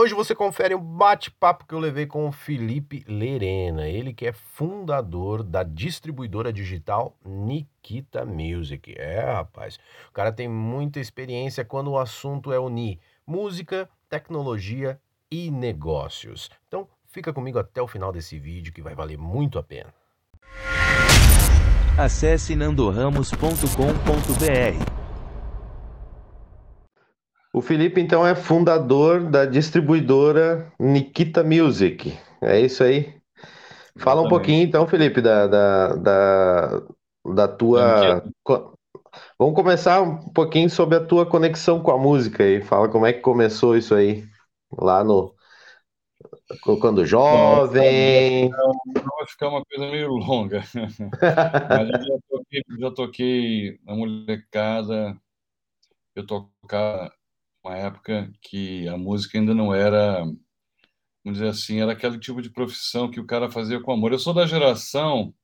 Hoje você confere um bate-papo que eu levei com o Felipe Lerena, ele que é fundador da distribuidora digital Nikita Music. É, rapaz, o cara tem muita experiência quando o assunto é unir música, tecnologia e negócios. Então, fica comigo até o final desse vídeo que vai valer muito a pena. Acesse nandoramos.com.br o Felipe, então, é fundador da distribuidora Nikita Music. É isso aí? Fala um pouquinho, então, Felipe, da, da, da, da tua. Vamos começar um pouquinho sobre a tua conexão com a música aí. Fala como é que começou isso aí, lá no. Quando jovem. vai ficar uma coisa meio longa. Mas eu já toquei, já toquei na molecada, eu tocava uma época que a música ainda não era, vamos dizer assim, era aquele tipo de profissão que o cara fazia com amor. Eu sou da geração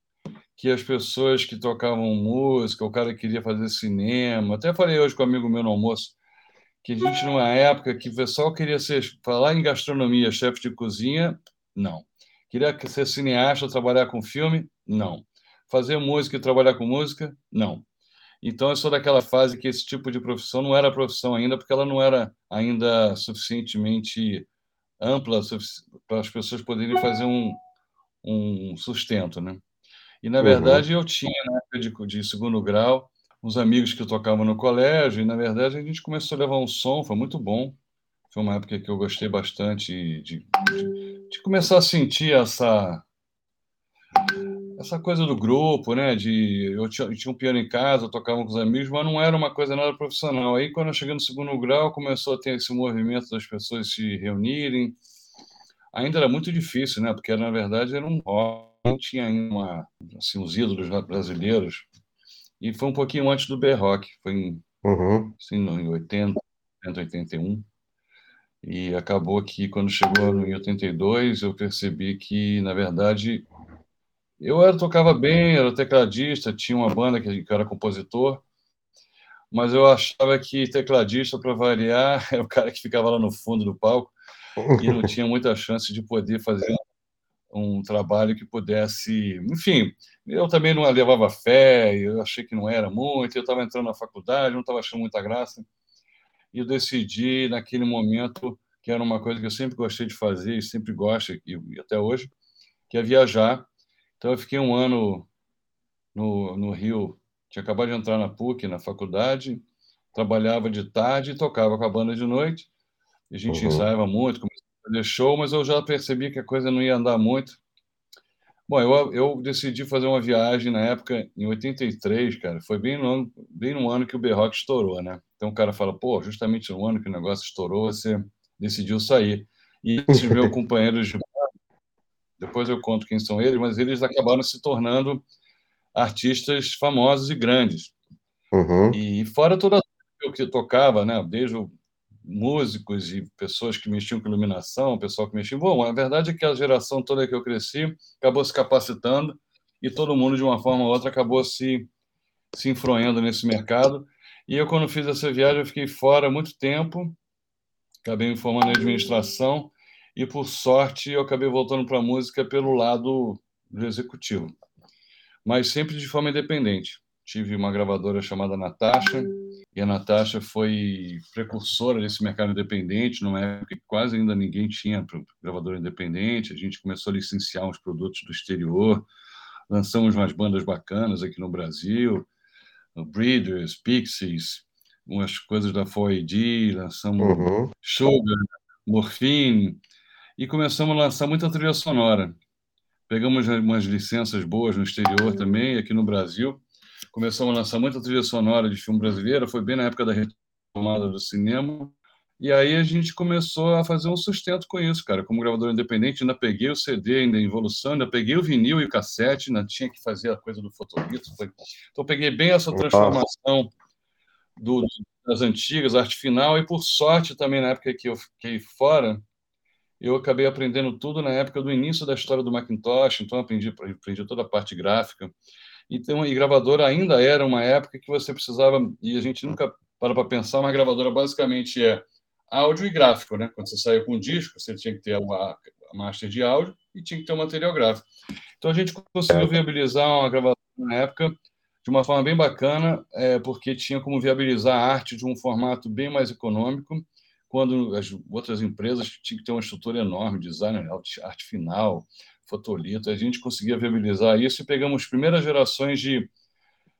que as pessoas que tocavam música, o cara queria fazer cinema, até falei hoje com um amigo meu no almoço, que a gente numa época que o pessoal queria ser falar em gastronomia, chefe de cozinha, não. Queria ser cineasta, trabalhar com filme, não. Fazer música e trabalhar com música, não. Então, eu sou daquela fase que esse tipo de profissão não era profissão ainda, porque ela não era ainda suficientemente ampla para as pessoas poderem fazer um, um sustento, né? E, na uhum. verdade, eu tinha, na época de, de segundo grau, uns amigos que tocavam no colégio, e, na verdade, a gente começou a levar um som, foi muito bom. Foi uma época que eu gostei bastante de, de, de começar a sentir essa essa coisa do grupo, né? De eu tinha, eu tinha, um piano em casa, eu tocava com os amigos, mas não era uma coisa nada profissional. Aí quando eu cheguei no segundo grau, começou a ter esse movimento das pessoas se reunirem. Ainda era muito difícil, né? Porque na verdade era um rock, não tinha uma, assim, os ídolos brasileiros. E foi um pouquinho antes do B-Rock, foi em, uhum. assim, em 80, 81. E acabou que quando chegou em 82, eu percebi que, na verdade, eu era, tocava bem, era tecladista, tinha uma banda que, que era compositor, mas eu achava que tecladista, para variar, era o cara que ficava lá no fundo do palco e não tinha muita chance de poder fazer um trabalho que pudesse. Enfim, eu também não levava fé, eu achei que não era muito, eu estava entrando na faculdade, não estava achando muita graça. E eu decidi, naquele momento, que era uma coisa que eu sempre gostei de fazer e sempre gosto, e até hoje, que é viajar então, eu fiquei um ano no, no Rio, tinha acabado de entrar na PUC, na faculdade, trabalhava de tarde e tocava com a banda de noite. A gente uhum. ensaiava muito, começava a fazer show, mas eu já percebi que a coisa não ia andar muito. Bom, eu, eu decidi fazer uma viagem na época, em 83, cara, foi bem no ano, bem no ano que o B-Rock estourou, né? Então o cara fala, pô, justamente no ano que o negócio estourou, você decidiu sair. E esses meus companheiros de depois eu conto quem são eles, mas eles acabaram se tornando artistas famosos e grandes. Uhum. E fora toda o que tocava, né, desde músicos e pessoas que mexiam com iluminação, pessoal que mexia. Bom, a verdade é que a geração toda que eu cresci acabou se capacitando e todo mundo, de uma forma ou outra, acabou se, se influindo nesse mercado. E eu, quando fiz essa viagem, eu fiquei fora muito tempo, acabei me formando em administração e por sorte eu acabei voltando para a música pelo lado do executivo, mas sempre de forma independente. Tive uma gravadora chamada Natasha, e a Natasha foi precursora desse mercado independente, numa época que quase ainda ninguém tinha gravadora independente. A gente começou a licenciar uns produtos do exterior, lançamos umas bandas bacanas aqui no Brasil, Breeders, Pixies, umas coisas da 4AD, lançamos uhum. Sugar, Morphine, e começamos a lançar muita trilha sonora. Pegamos umas licenças boas no exterior também, aqui no Brasil. Começamos a lançar muita trilha sonora de filme brasileiro, foi bem na época da retomada do cinema. E aí a gente começou a fazer um sustento com isso, cara. Como gravador independente, ainda peguei o CD ainda em evolução, ainda peguei o vinil e o cassete, ainda tinha que fazer a coisa do fotolito. Então peguei bem essa transformação do, das antigas, arte final, e por sorte também na época que eu fiquei fora, eu acabei aprendendo tudo na época do início da história do Macintosh, então aprendi, aprendi toda a parte gráfica. Então, e gravadora ainda era uma época que você precisava, e a gente nunca para para pensar, uma gravadora basicamente é áudio e gráfico, né? Quando você saiu com um disco, você tinha que ter uma, a master de áudio e tinha que ter o um material gráfico. Então a gente conseguiu viabilizar uma gravação na época de uma forma bem bacana, é, porque tinha como viabilizar a arte de um formato bem mais econômico, quando as outras empresas tinham que ter uma estrutura enorme, design, arte final, fotolito. A gente conseguia viabilizar isso e pegamos as primeiras gerações de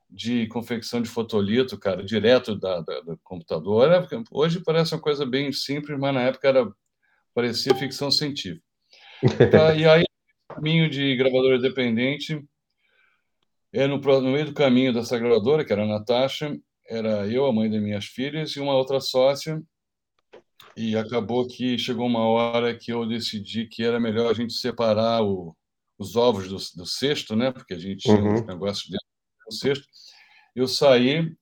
de confecção de fotolito, cara, direto da, da, do computador. Hoje parece uma coisa bem simples, mas na época era, parecia ficção científica. Tá, e aí, caminho de gravadora independente, é no, no meio do caminho dessa gravadora, que era a Natasha, era eu, a mãe das minhas filhas e uma outra sócia, e acabou que chegou uma hora que eu decidi que era melhor a gente separar o, os ovos do, do cesto, né? Porque a gente tinha uhum. uns negócios dentro do cesto eu saí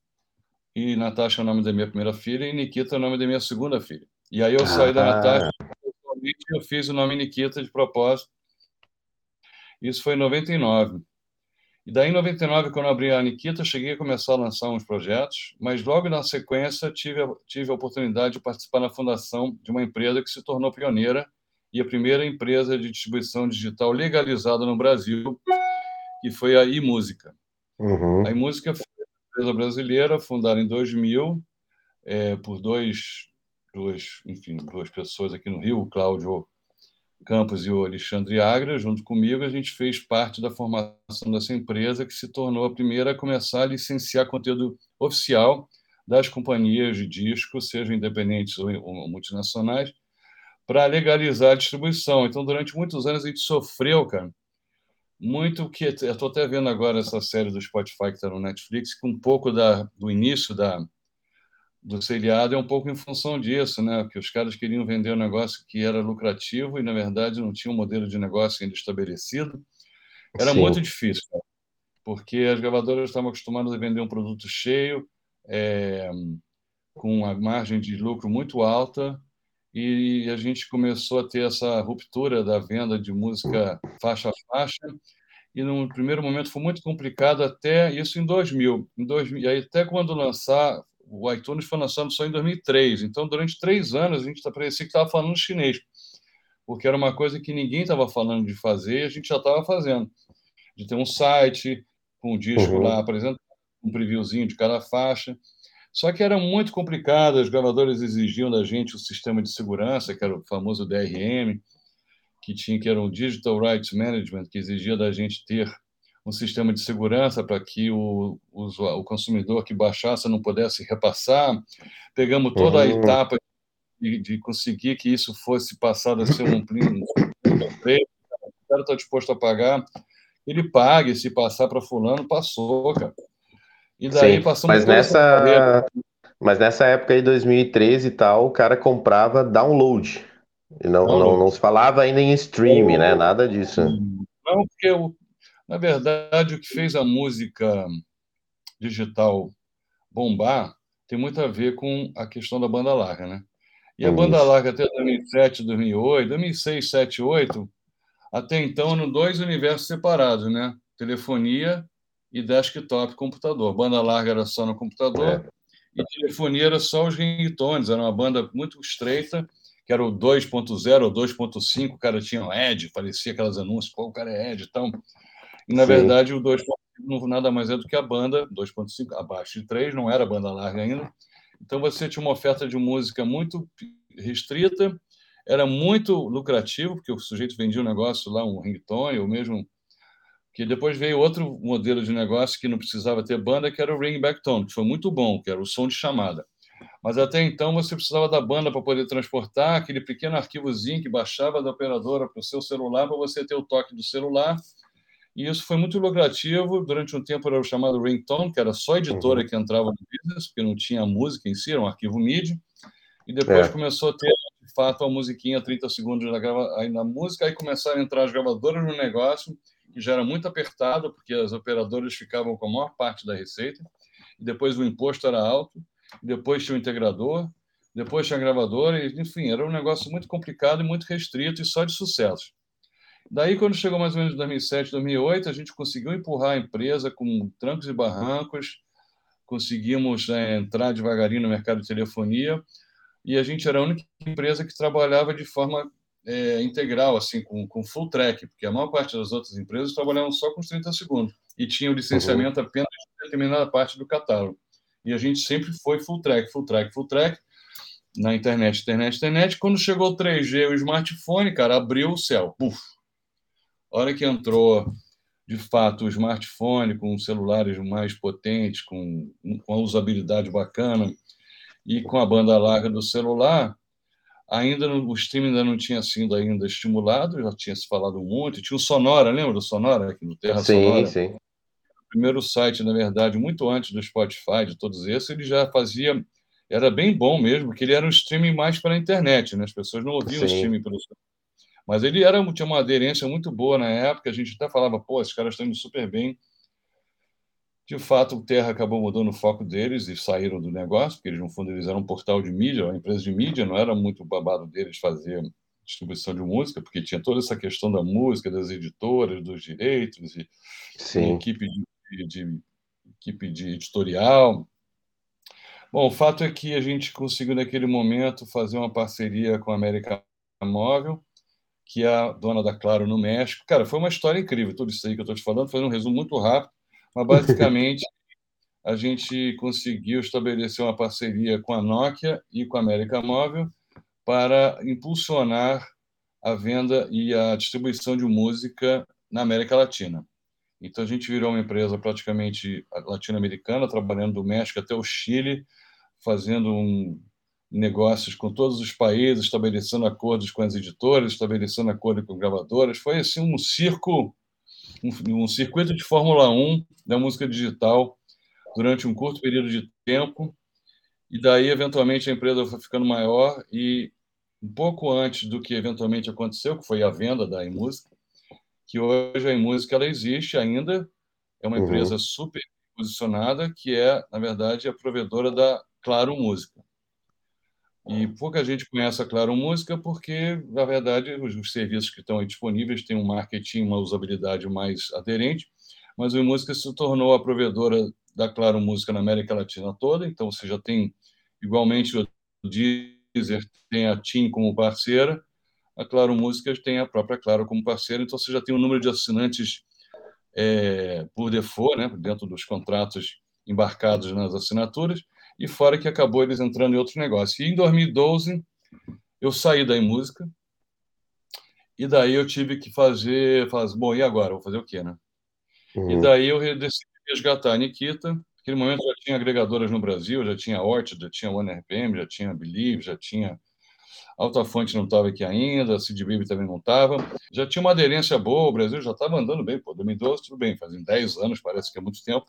e Natasha é o nome da minha primeira filha e Nikita é o nome da minha segunda filha. E aí eu saí da ah. Natasha e eu fiz o nome Nikita de propósito. Isso foi em 99. E daí, em 99, quando abri a Nikita, cheguei a começar a lançar uns projetos, mas logo na sequência tive a, tive a oportunidade de participar na fundação de uma empresa que se tornou pioneira e a primeira empresa de distribuição digital legalizada no Brasil, que foi a iMúsica. Uhum. A iMúsica foi empresa brasileira, fundada em 2000 é, por dois, duas, enfim, duas pessoas aqui no Rio, o Cláudio Campos e o Alexandre Agra, junto comigo, a gente fez parte da formação dessa empresa, que se tornou a primeira a começar a licenciar conteúdo oficial das companhias de disco, sejam independentes ou multinacionais, para legalizar a distribuição. Então, durante muitos anos, a gente sofreu, cara, muito que eu estou até vendo agora essa série do Spotify que está no Netflix, que um pouco da, do início da, do seriado é um pouco em função disso, né? Que os caras queriam vender um negócio que era lucrativo e na verdade não tinha um modelo de negócio ainda estabelecido. Era Sim. muito difícil, porque as gravadoras estavam acostumadas a vender um produto cheio, é, com uma margem de lucro muito alta e a gente começou a ter essa ruptura da venda de música faixa a faixa e no primeiro momento foi muito complicado até isso em 2000, em 2000 e aí até quando lançar o iTunes foi lançado só em 2003 então durante três anos a gente tá, parecia que estava falando chinês. Porque era uma coisa que ninguém estava falando de fazer e a gente já estava fazendo. De ter um site com um disco uhum. lá apresentando um previewzinho de cada faixa. Só que era muito complicado, os gravadores exigiam da gente o sistema de segurança, que era o famoso DRM, que tinha que era o Digital Rights Management, que exigia da gente ter um sistema de segurança para que o, o, o, consumidor que baixasse não pudesse repassar. Pegamos toda a uhum. etapa de, de, conseguir que isso fosse passado a ser um, um, o cara está disposto a pagar, ele pague, se passar para fulano, passou, cara. E daí Sim, passamos mas nessa, mas nessa época aí, 2013 e tal, o cara comprava download. E não, download. não, não se falava ainda em stream, né? Nada disso. Não, porque, eu, na verdade, o que fez a música digital bombar tem muito a ver com a questão da banda larga, né? E a banda larga até 2007, 2008, 2006, 2007, 2008, até então eram dois universos separados, né? Telefonia e desktop computador. Banda larga era só no computador é. e telefonia era só os ringtones. Era uma banda muito estreita, que era o 2.0 ou 2.5. O cara tinha um Edge, parecia aquelas anúncios, pô, o cara é Edge e tal. E, na Sim. verdade, o 2.5 nada mais é do que a banda 2.5, abaixo de 3, não era banda larga ainda. Então, você tinha uma oferta de música muito restrita, era muito lucrativo, porque o sujeito vendia um negócio lá, um ringtone, ou mesmo que depois veio outro modelo de negócio que não precisava ter banda, que era o ringback tone, que foi muito bom, que era o som de chamada. Mas até então você precisava da banda para poder transportar aquele pequeno arquivozinho que baixava da operadora para o seu celular para você ter o toque do celular. E isso foi muito lucrativo. Durante um tempo era o chamado ringtone, que era só a editora uhum. que entrava no business, porque não tinha música em si, era um arquivo MIDI. E depois é. começou a ter, de fato, a musiquinha 30 segundos na, grava... aí na música, aí começaram a entrar as gravadoras no negócio que já era muito apertado, porque as operadoras ficavam com a maior parte da receita, e depois o imposto era alto, depois tinha o integrador, depois tinha a gravadora, e, enfim, era um negócio muito complicado e muito restrito e só de sucesso. Daí, quando chegou mais ou menos 2007, 2008, a gente conseguiu empurrar a empresa com trancos e barrancos, conseguimos é, entrar devagarinho no mercado de telefonia, e a gente era a única empresa que trabalhava de forma é, integral, assim, com, com full track, porque a maior parte das outras empresas trabalhavam só com 30 segundos e tinha o licenciamento uhum. apenas de determinada parte do catálogo. E a gente sempre foi full track, full track, full track, na internet, internet, internet. Quando chegou o 3G, o smartphone, cara, abriu o céu. Puf! A hora que entrou, de fato, o smartphone com celulares mais potentes, com, com a usabilidade bacana e com a banda larga do celular, ainda no, o streaming ainda não tinha sido ainda estimulado, já tinha se falado muito. Tinha o Sonora, lembra do Sonora aqui no Terra sim, Sonora? Sim, sim. O primeiro site, na verdade, muito antes do Spotify, de todos esses, ele já fazia era bem bom mesmo, porque ele era um streaming mais para a internet, né? As pessoas não ouviam o streaming pelo mas ele era tinha uma aderência muito boa na época, a gente até falava, pô, esses caras estão indo super bem. De fato, o Terra acabou mudando o foco deles e saíram do negócio, porque eles, no fundo, eles eram um portal de mídia, uma empresa de mídia, não era muito babado deles fazer distribuição de música, porque tinha toda essa questão da música, das editoras, dos direitos, e, e equipe, de, de, equipe de editorial. Bom, o fato é que a gente conseguiu, naquele momento, fazer uma parceria com a América Móvel, que é a dona da Claro no México. Cara, foi uma história incrível, tudo isso aí que eu estou te falando, fazendo um resumo muito rápido, mas basicamente a gente conseguiu estabelecer uma parceria com a Nokia e com a América Móvel para impulsionar a venda e a distribuição de música na América Latina. Então a gente virou uma empresa praticamente latino-americana, trabalhando do México até o Chile, fazendo um, negócios com todos os países, estabelecendo acordos com as editoras, estabelecendo acordos com gravadoras. Foi assim um circo, um, um circuito de Fórmula 1 da música digital durante um curto período de tempo. E daí, eventualmente, a empresa foi ficando maior e um pouco antes do que eventualmente aconteceu, que foi a venda da iMúsica, que hoje a iMúsica ela existe ainda, é uma uhum. empresa super posicionada, que é, na verdade, a provedora da Claro Música. E pouca gente conhece a Claro Música porque, na verdade, os, os serviços que estão disponíveis têm um marketing, uma usabilidade mais aderente, mas o Música se tornou a provedora da Claro Música na América Latina toda, então você já tem, igualmente, o Deezer tem a TIM como parceira, a Claro Música tem a própria Claro como parceira, então você já tem um número de assinantes é, por default, né, dentro dos contratos embarcados nas assinaturas, e fora que acabou eles entrando em outro negócio. E em 2012 eu saí da música e daí eu tive que fazer, fazer bom, e agora? Vou fazer o quê, né? Uhum. E daí eu decidi resgatar a Nikita. Naquele momento já tinha agregadoras no Brasil, já tinha Orchid, já tinha OneRPM, já tinha Believe, já tinha Alta Fonte não estava aqui ainda, a CD Baby também não estava. Já tinha uma aderência boa, o Brasil já estava andando bem. Pô, 2012, tudo bem, fazem 10 anos, parece que é muito tempo.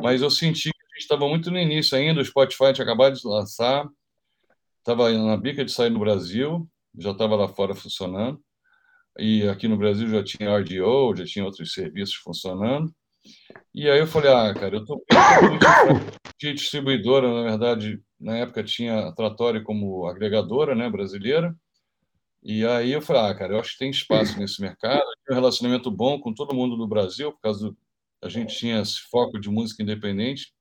Mas eu senti estava muito no início ainda, o Spotify tinha acabado de lançar, estava na bica de sair no Brasil, já estava lá fora funcionando, e aqui no Brasil já tinha RDO, já tinha outros serviços funcionando. E aí eu falei, ah, cara, eu estou de distribuidora, na verdade, na época tinha a Tratório como agregadora, né, brasileira. E aí eu falei, ah, cara, eu acho que tem espaço nesse mercado, tem um relacionamento bom com todo mundo do Brasil, por causa do, a gente tinha esse foco de música independente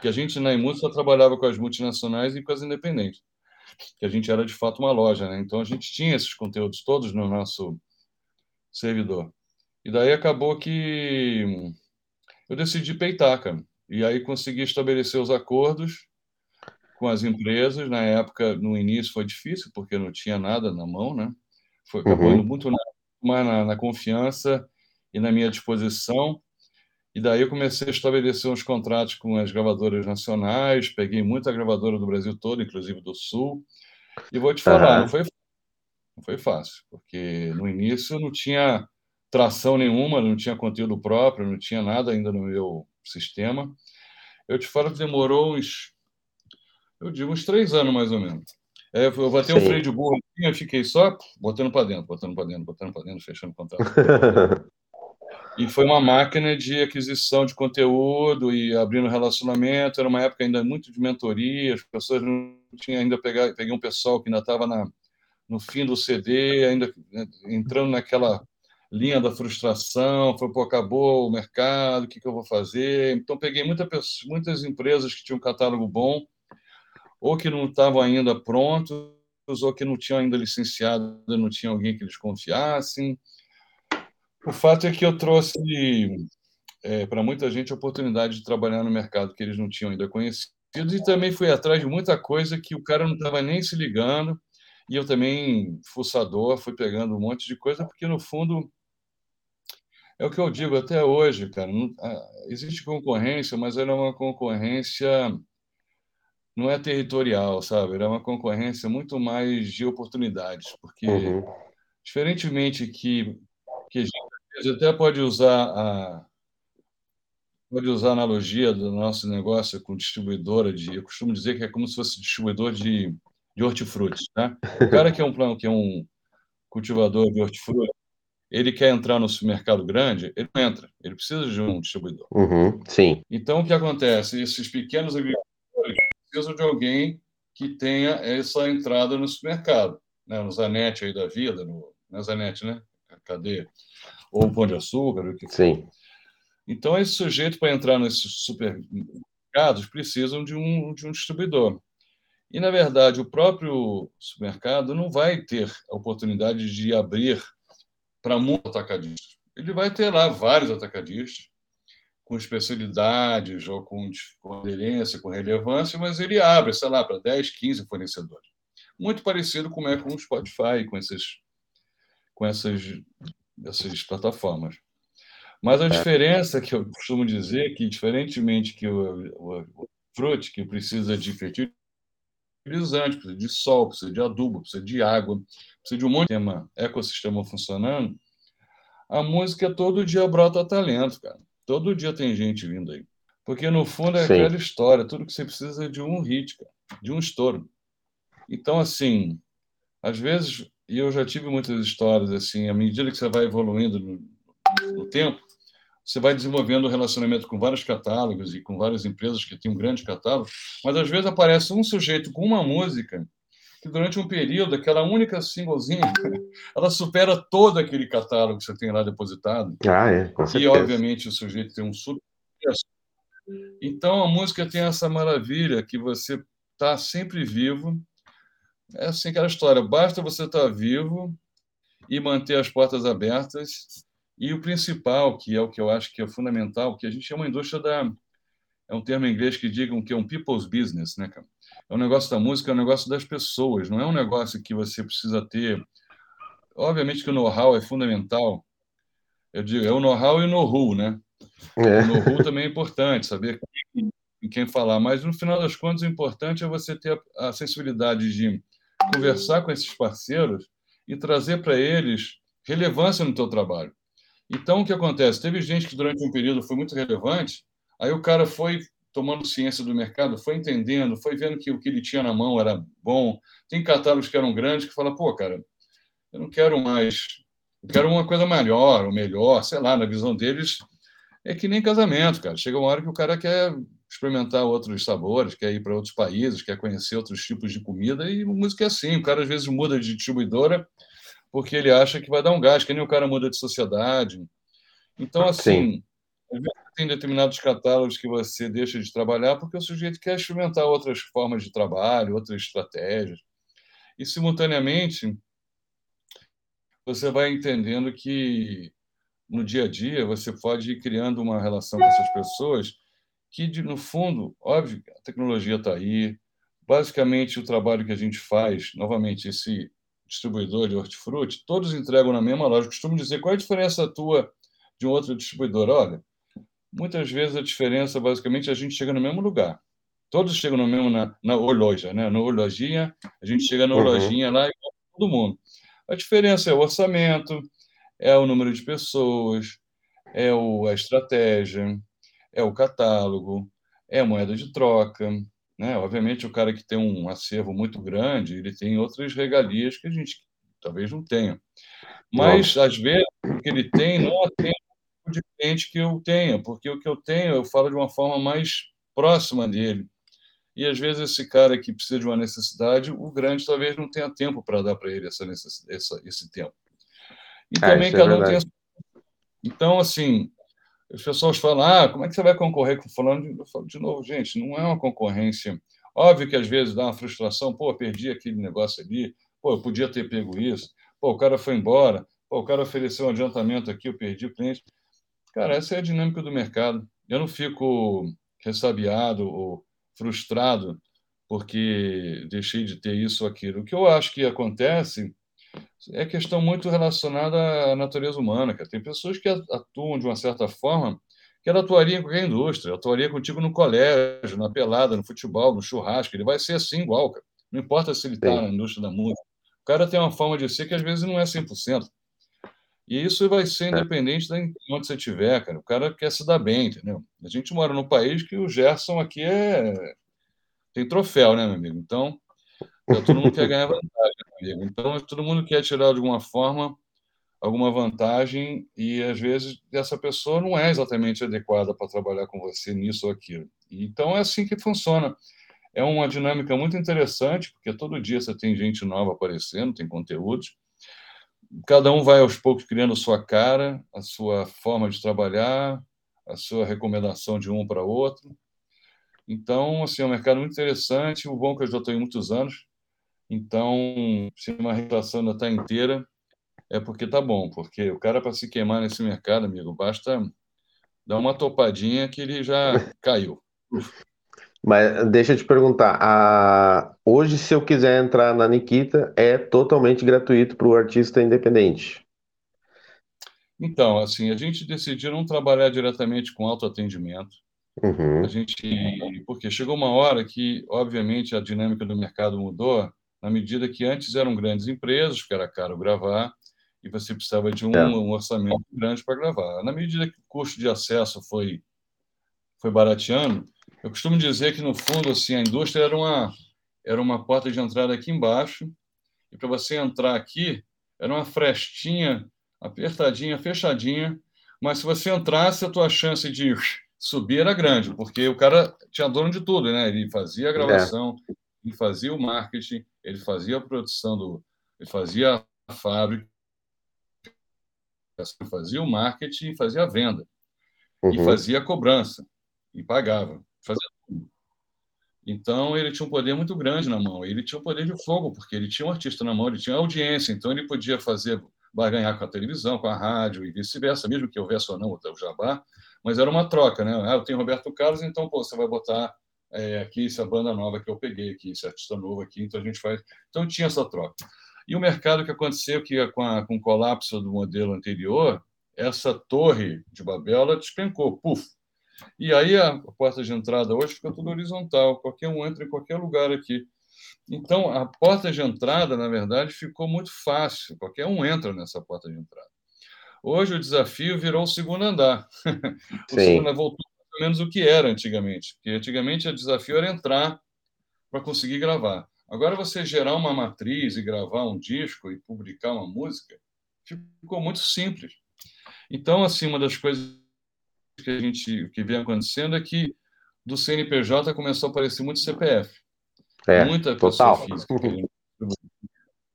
que a gente na Imundo só trabalhava com as multinacionais e com as independentes, que a gente era de fato uma loja, né? Então a gente tinha esses conteúdos todos no nosso servidor. E daí acabou que eu decidi peitar, cara. E aí consegui estabelecer os acordos com as empresas. Na época, no início foi difícil, porque não tinha nada na mão, né? Foi acabando uhum. muito mais na, na confiança e na minha disposição. E daí eu comecei a estabelecer uns contratos com as gravadoras nacionais, peguei muita gravadora do Brasil todo, inclusive do Sul. E vou te falar, uhum. não, foi, não foi fácil, porque no início não tinha tração nenhuma, não tinha conteúdo próprio, não tinha nada ainda no meu sistema. Eu te falo que demorou uns, eu digo, uns três anos mais ou menos. É, eu botei um freio de burro, eu fiquei só botando para dentro, botando para dentro, botando para dentro, fechando contrato. E foi uma máquina de aquisição de conteúdo e abrindo relacionamento. Era uma época ainda muito de mentoria, as pessoas não tinham ainda pegar, peguei um pessoal que ainda estava no fim do CD, ainda né, entrando naquela linha da frustração, foi, pô, acabou o mercado, o que, que eu vou fazer? Então, peguei muita, muitas empresas que tinham um catálogo bom, ou que não estavam ainda prontos, ou que não tinham ainda licenciado, não tinha alguém que eles confiassem. O fato é que eu trouxe é, para muita gente a oportunidade de trabalhar no mercado que eles não tinham ainda conhecido e também fui atrás de muita coisa que o cara não estava nem se ligando e eu também, fuçador, fui pegando um monte de coisa, porque no fundo é o que eu digo até hoje, cara. Não, existe concorrência, mas ela é uma concorrência não é territorial, sabe? Ela é uma concorrência muito mais de oportunidades, porque uhum. diferentemente que que a gente até pode usar a pode usar a analogia do nosso negócio com distribuidora de, eu costumo dizer que é como se fosse distribuidor de, de hortifrutis, tá? O cara que é um que é um cultivador de hortifruti, ele quer entrar no supermercado grande, ele não entra, ele precisa de um distribuidor. Uhum, sim. Então o que acontece? Esses pequenos agricultores precisam de alguém que tenha essa entrada no supermercado, né? No Zanetti aí da vida, no, na Zanetti, né? Cadê? Ou o Pão de Açúcar, o que for. Sim. Então, esse sujeito, para entrar nesses supermercados, precisam de um, de um distribuidor. E, na verdade, o próprio supermercado não vai ter a oportunidade de abrir para muitos atacadistas. Ele vai ter lá vários atacadistas, com especialidades ou com, com aderência, com relevância, mas ele abre, sei lá, para 10, 15 fornecedores. Muito parecido como é com o Spotify, com, esses, com essas, essas plataformas. Mas a é. diferença que eu costumo dizer que, diferentemente que o, o, o fruto, que precisa de fertilizante, precisa de sol, precisa de adubo, precisa de água, precisa de um monte de tema, ecossistema funcionando, a música todo dia brota talento, cara. Todo dia tem gente vindo aí. Porque, no fundo, é Sim. aquela história. Tudo que você precisa é de um hit, cara, de um estouro. Então, assim, às vezes, e eu já tive muitas histórias, assim, à medida que você vai evoluindo no, no tempo, você vai desenvolvendo um relacionamento com vários catálogos e com várias empresas que têm um grande catálogo, mas às vezes aparece um sujeito com uma música que durante um período, aquela única singlezinha, ela supera todo aquele catálogo que você tem lá depositado. Ah, é, com certeza. E, obviamente, o sujeito tem um super Então, a música tem essa maravilha que você está sempre vivo. É assim aquela história, basta você estar vivo e manter as portas abertas e o principal, que é o que eu acho que é fundamental, que a gente é uma indústria da. É um termo em inglês que digam que é um people's business, né, cara? É um negócio da música, é um negócio das pessoas, não é um negócio que você precisa ter. Obviamente que o know-how é fundamental. Eu digo, é o know-how e o know-who, né? É. O know-who também é importante, saber em quem falar, mas no final das contas o importante é você ter a sensibilidade de conversar com esses parceiros e trazer para eles relevância no teu trabalho. Então, o que acontece? Teve gente que durante um período foi muito relevante, aí o cara foi tomando ciência do mercado, foi entendendo, foi vendo que o que ele tinha na mão era bom. Tem catálogos que eram grandes que fala, pô, cara, eu não quero mais, eu quero uma coisa melhor, ou melhor, sei lá, na visão deles, é que nem casamento, cara. Chega uma hora que o cara quer experimentar outros sabores, quer ir para outros países, quer conhecer outros tipos de comida, e música é assim, o cara às vezes muda de distribuidora porque ele acha que vai dar um gás, que nem o cara muda de sociedade. Então, assim, tem determinados catálogos que você deixa de trabalhar porque o sujeito quer experimentar outras formas de trabalho, outras estratégias. E, simultaneamente, você vai entendendo que no dia a dia você pode ir criando uma relação com essas pessoas que, no fundo, óbvio, a tecnologia está aí. Basicamente, o trabalho que a gente faz, novamente, esse distribuidor de hortifruti, todos entregam na mesma loja. costumo dizer qual é a diferença tua de um outro distribuidor. Olha, muitas vezes a diferença, basicamente, a gente chega no mesmo lugar. Todos chegam no mesmo na, na loja, né? Na lojinha, a gente chega na uhum. lojinha lá igual todo mundo. A diferença é o orçamento, é o número de pessoas, é o, a estratégia, é o catálogo, é a moeda de troca, né? Obviamente, o cara que tem um acervo muito grande, ele tem outras regalias que a gente talvez não tenha. Mas, às vezes, o que ele tem não atende o de cliente que eu tenha, porque o que eu tenho eu falo de uma forma mais próxima dele. E, às vezes, esse cara que precisa de uma necessidade, o grande talvez não tenha tempo para dar para ele essa essa, esse tempo. E é, também é cada um tem a... Então, assim, as pessoas falam, ah, como é que você vai concorrer com fulano? Eu falo de novo, gente, não é uma concorrência. Óbvio que às vezes dá uma frustração, pô, perdi aquele negócio ali, pô, eu podia ter pego isso, pô, o cara foi embora, pô, o cara ofereceu um adiantamento aqui, eu perdi o cliente. Cara, essa é a dinâmica do mercado. Eu não fico ressabiado ou frustrado porque deixei de ter isso ou aquilo. O que eu acho que acontece é questão muito relacionada à natureza humana. Cara. Tem pessoas que atuam de uma certa forma que ela atuaria em qualquer indústria, atuaria contigo no colégio, na pelada, no futebol, no churrasco. Ele vai ser assim igual, cara. Não importa se ele está na indústria da música. O cara tem uma forma de ser que às vezes não é 100%. E isso vai ser é. independente de onde você estiver, cara. O cara quer se dar bem, entendeu? A gente mora num país que o Gerson aqui é. tem troféu, né, meu amigo? Então, todo mundo quer ganhar vantagem, Então, todo mundo quer tirar de alguma forma alguma vantagem e às vezes essa pessoa não é exatamente adequada para trabalhar com você nisso ou aquilo. Então é assim que funciona. É uma dinâmica muito interessante, porque todo dia você tem gente nova aparecendo, tem conteúdos. Cada um vai aos poucos criando sua cara, a sua forma de trabalhar, a sua recomendação de um para outro. Então, assim, é um mercado muito interessante. O bom é que eu já em muitos anos. Então, se uma relação ainda está inteira, é porque tá bom, porque o cara para se queimar nesse mercado, amigo, basta dar uma topadinha que ele já caiu. Mas deixa eu te perguntar, a... hoje se eu quiser entrar na Nikita, é totalmente gratuito para o artista independente? Então, assim, a gente decidiu não trabalhar diretamente com autoatendimento. Uhum. A gente, porque chegou uma hora que, obviamente, a dinâmica do mercado mudou, na medida que antes eram grandes empresas, porque era caro gravar, e você precisava de um, é. um orçamento grande para gravar. Na medida que o custo de acesso foi, foi barateando, eu costumo dizer que, no fundo, assim, a indústria era uma, era uma porta de entrada aqui embaixo, e para você entrar aqui, era uma frestinha apertadinha, fechadinha, mas se você entrasse, a tua chance de subir era grande, porque o cara tinha dono de tudo, né? Ele fazia a gravação, é. ele fazia o marketing, ele fazia a produção do, ele fazia a fábrica, fazia o marketing, fazia a venda, uhum. e fazia a cobrança, e pagava, fazia tudo. Então, ele tinha um poder muito grande na mão. Ele tinha o um poder de fogo, porque ele tinha um artista na mão, ele tinha audiência, então ele podia fazer ganhar com a televisão, com a rádio e vice-versa, mesmo que houvesse ou não o jabá, mas era uma troca, né? Ah, eu tenho Roberto Carlos, então pô, você vai botar é, aqui essa banda nova que eu peguei aqui, esse artista novo aqui, então a gente faz. Então tinha essa troca. E o mercado que aconteceu que com, a, com o colapso do modelo anterior, essa torre de Babel ela despencou, puf. E aí a porta de entrada hoje fica tudo horizontal, qualquer um entra em qualquer lugar aqui. Então a porta de entrada, na verdade, ficou muito fácil, qualquer um entra nessa porta de entrada. Hoje o desafio virou o segundo andar. o Sim. segundo voltou ou menos o que era antigamente, porque antigamente o desafio era entrar para conseguir gravar. Agora você gerar uma matriz e gravar um disco e publicar uma música ficou muito simples. Então, assim, uma das coisas que a gente que vem acontecendo é que do CNPJ começou a aparecer muito CPF. É, muita total. física.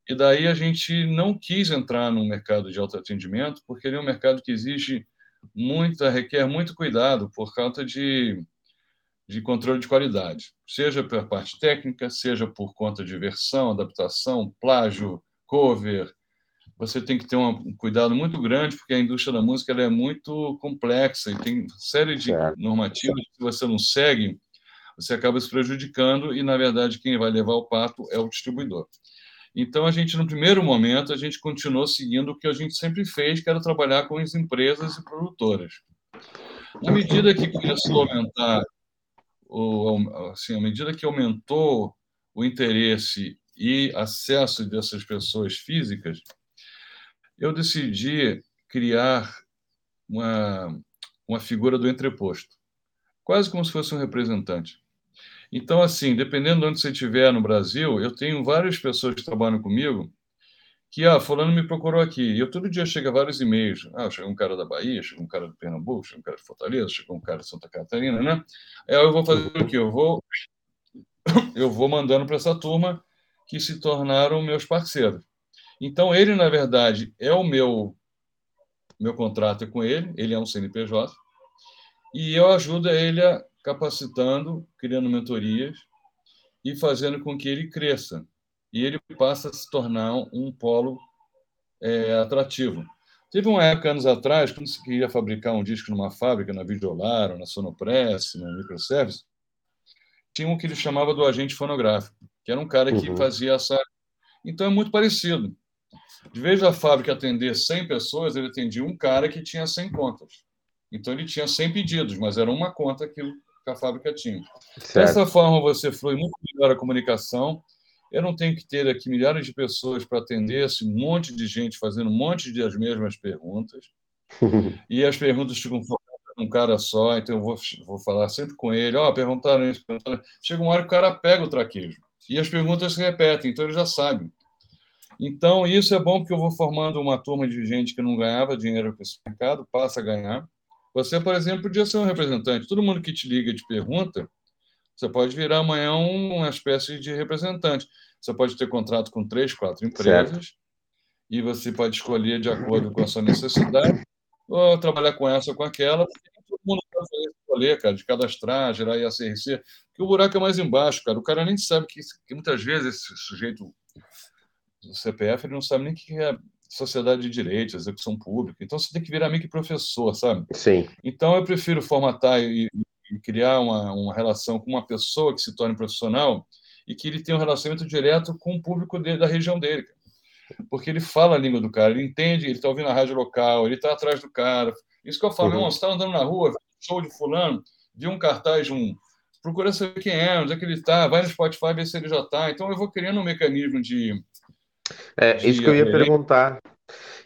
E daí a gente não quis entrar no mercado de autoatendimento, porque ele é um mercado que exige muita, requer muito cuidado por causa de, de controle de qualidade, seja pela parte técnica, seja por conta de versão, adaptação, plágio, cover, você tem que ter um cuidado muito grande, porque a indústria da música é muito complexa e tem série de normativas que você não segue, você acaba se prejudicando e, na verdade, quem vai levar o pato é o distribuidor. Então, a gente, no primeiro momento, a gente continuou seguindo o que a gente sempre fez, que era trabalhar com as empresas e produtoras. Na medida que começou a aumentar, assim, à medida que aumentou o interesse e acesso dessas pessoas físicas, eu decidi criar uma, uma figura do entreposto, quase como se fosse um representante. Então, assim, dependendo de onde você estiver no Brasil, eu tenho várias pessoas que trabalham comigo que, ah, fulano me procurou aqui. E eu todo dia chega vários e-mails. Ah, chegou um cara da Bahia, chegou um cara do Pernambuco, chegou um cara de Fortaleza, chegou um cara de Santa Catarina, né? Aí eu vou fazer o quê? Eu vou, eu vou mandando para essa turma que se tornaram meus parceiros. Então, ele, na verdade, é o meu meu contrato é com ele, ele é um CNPJ, e eu ajudo ele a capacitando, criando mentorias, e fazendo com que ele cresça. E ele passa a se tornar um polo é, atrativo. Teve uma época, anos atrás, quando se queria fabricar um disco numa fábrica, na Videolar, ou na Sonopress, no Microservice, tinha um que ele chamava do agente fonográfico, que era um cara que uhum. fazia essa. Então é muito parecido. De vez da fábrica atender 100 pessoas, ele atendia um cara que tinha 100 contas. Então ele tinha 100 pedidos, mas era uma conta que a fábrica tinha. Certo. Dessa forma você flui muito melhor a comunicação. Eu não tenho que ter aqui milhares de pessoas para atender esse monte de gente fazendo um monte de as mesmas perguntas. e as perguntas ficam um cara só, então eu vou, vou falar sempre com ele. Ó, oh, perguntaram isso, perguntaram. Chega uma hora que o cara pega o traquejo. E as perguntas se repetem, então ele já sabe. Então, isso é bom porque eu vou formando uma turma de gente que não ganhava dinheiro com esse mercado, passa a ganhar. Você, por exemplo, podia ser um representante. Todo mundo que te liga e te pergunta, você pode virar amanhã uma espécie de representante. Você pode ter contrato com três, quatro empresas certo. e você pode escolher de acordo com a sua necessidade ou trabalhar com essa ou com aquela. Todo mundo pode escolher, cara, de cadastrar, gerar IACRC, que o buraco é mais embaixo, cara. O cara nem sabe que, que muitas vezes esse sujeito do CPF ele não sabe nem o que é sociedade de direito, execução pública. Então você tem que virar meio que professor, sabe? Sim. Então eu prefiro formatar e, e criar uma, uma relação com uma pessoa que se torne profissional e que ele tenha um relacionamento direto com o público dele, da região dele. Porque ele fala a língua do cara, ele entende, ele está ouvindo a rádio local, ele está atrás do cara. Isso que eu falo, uhum. você está andando na rua, show de fulano, viu um cartaz de um. Procura saber quem é, onde é que ele está, vai no Spotify ver se ele já está. Então eu vou criando um mecanismo de, é, isso que eu ia perguntar.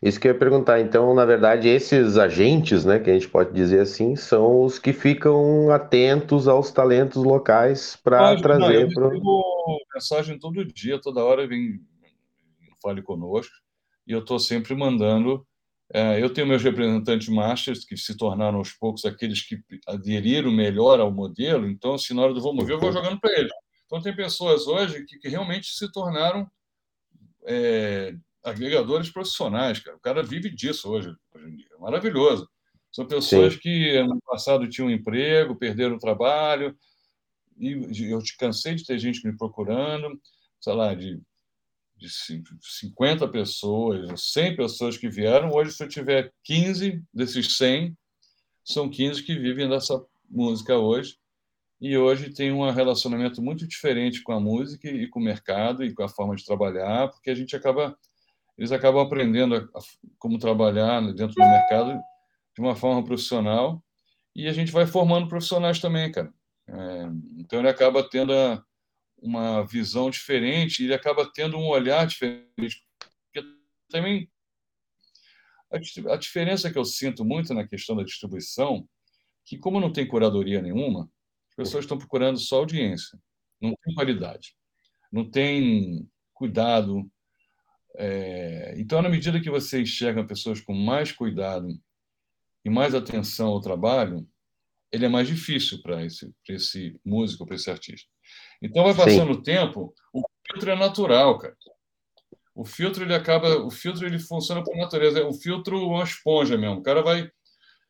Isso que eu ia perguntar. Então, na verdade, esses agentes, né, que a gente pode dizer assim, são os que ficam atentos aos talentos locais para trazer. Não, eu pro... mensagem todo dia, toda hora vem, fale conosco, e eu estou sempre mandando. É, eu tenho meus representantes masters, que se tornaram aos poucos aqueles que aderiram melhor ao modelo, então, se na hora do vamos ver, eu vou jogando para eles. Então, tem pessoas hoje que, que realmente se tornaram é, agregadores profissionais, cara. O cara vive disso hoje, hoje em dia. É maravilhoso. São pessoas Sim. que no passado tinham um emprego, perderam o trabalho, e eu te cansei de ter gente me procurando, sei lá, de, de 50 pessoas, 100 pessoas que vieram. Hoje, se eu tiver 15 desses 100, são 15 que vivem dessa música hoje e hoje tem um relacionamento muito diferente com a música e com o mercado e com a forma de trabalhar, porque a gente acaba eles acabam aprendendo a, a, como trabalhar dentro do mercado de uma forma profissional e a gente vai formando profissionais também, cara. É, então ele acaba tendo a, uma visão diferente, ele acaba tendo um olhar diferente, porque também a, a diferença que eu sinto muito na questão da distribuição, que como não tem curadoria nenhuma, pessoas estão procurando só audiência, não tem qualidade, não tem cuidado. É... Então, na medida que você enxerga pessoas com mais cuidado e mais atenção ao trabalho, ele é mais difícil para esse, esse músico, para esse artista. Então, vai passando o tempo, o filtro é natural, cara. O filtro ele acaba, o filtro ele funciona por natureza, é um filtro uma esponja mesmo. O cara vai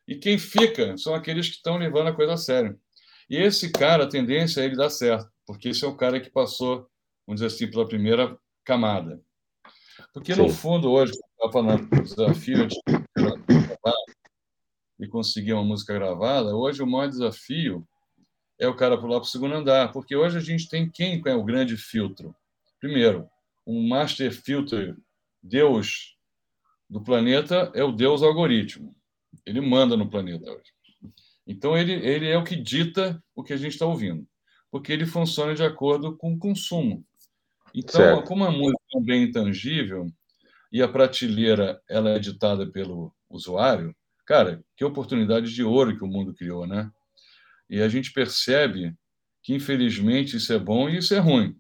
e quem fica são aqueles que estão levando a coisa a sério. E esse cara, a tendência é ele dar certo, porque esse é o cara que passou, vamos dizer assim, pela primeira camada. Porque, Sim. no fundo, hoje, estava falando do desafio de e conseguir uma música gravada, hoje o maior desafio é o cara pular para o segundo andar, porque hoje a gente tem quem é o grande filtro? Primeiro, um master filter, Deus do planeta é o Deus algoritmo. Ele manda no planeta hoje. Então, ele, ele é o que dita o que a gente está ouvindo, porque ele funciona de acordo com o consumo. Então, certo. como a música é um bem intangível e a prateleira ela é ditada pelo usuário, cara, que oportunidade de ouro que o mundo criou, né? E a gente percebe que, infelizmente, isso é bom e isso é ruim,